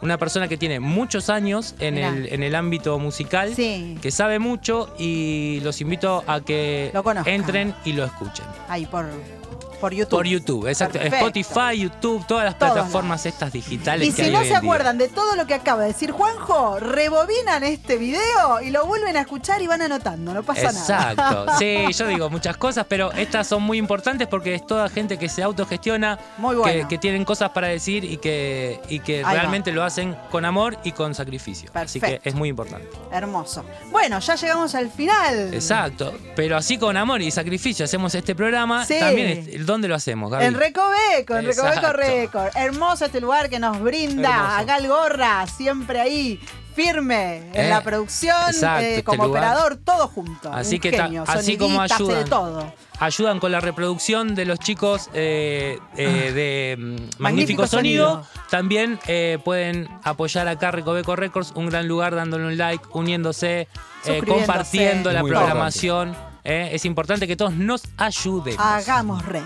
una persona que tiene muchos años en el, en el ámbito musical, Sí. que sabe mucho y los invito a que entren y lo escuchen. Ahí por, por YouTube. Por YouTube, exacto. Perfecto. Spotify, YouTube, todas las Todos plataformas estas digitales Y que si hay no hoy se en día. acuerdan de todo lo que acaba de decir Juanjo, rebobinan este video y lo vuelven a escuchar y van anotando, no pasa nada. Exacto. Sí, yo digo muchas cosas, pero estas son muy importantes porque es toda gente que se autogestiona, Muy que, bueno. que tienen cosas para decir y que, y que realmente lo hacen con amor y con sacrificio. Así que Perfecto. es muy importante. Hermoso. Bueno, ya llegamos al final. Exacto. Pero así con amor y sacrificio hacemos este programa. Sí. También, ¿dónde lo hacemos, Gaby? En Recoveco, en Recoveco. Record. Hermoso este lugar que nos brinda. Acá el Gorra, siempre ahí, firme en Eh, la producción, exacto, eh, este como operador, todo junto. Así Un que genio, así como ayudan. todo. Ayudan con la reproducción de los chicos eh, eh, de mm, Magnífico, Magnífico Sonido. Sonido. También eh, pueden apoyar acá Recoveco Records, un gran lugar dándole un like, uniéndose, eh, compartiendo la programación. Eh. es importante que todos nos ayudemos. Hagamos red.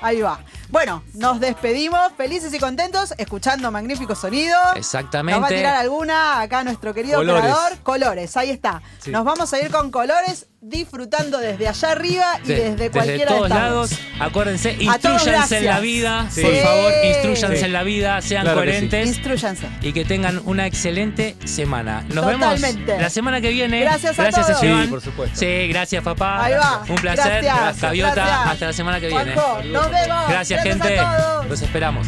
Ahí va. Bueno, nos despedimos felices y contentos escuchando magnífico sonido. Exactamente. Nos va a tirar alguna acá nuestro querido Colores. operador. Colores, ahí está. Sí. Nos vamos a ir con colores disfrutando desde allá arriba y De- desde cualquiera todos de lados, acuérdense, todos instruyanse en la vida, Sí. por favor, instruyanse Sí. en la vida, sean Claro que sí. coherentes Instruyanse. y que tengan una excelente semana. Nos vemos la semana que viene. Gracias a gracias todos. Esteban. Sí, por supuesto. Sí, gracias papá. Ahí va. Un placer. Gracias. Gaviota, Gracias. hasta la semana que viene. Juanjo, nos vemos. Gracias, gente. a todos. Los esperamos.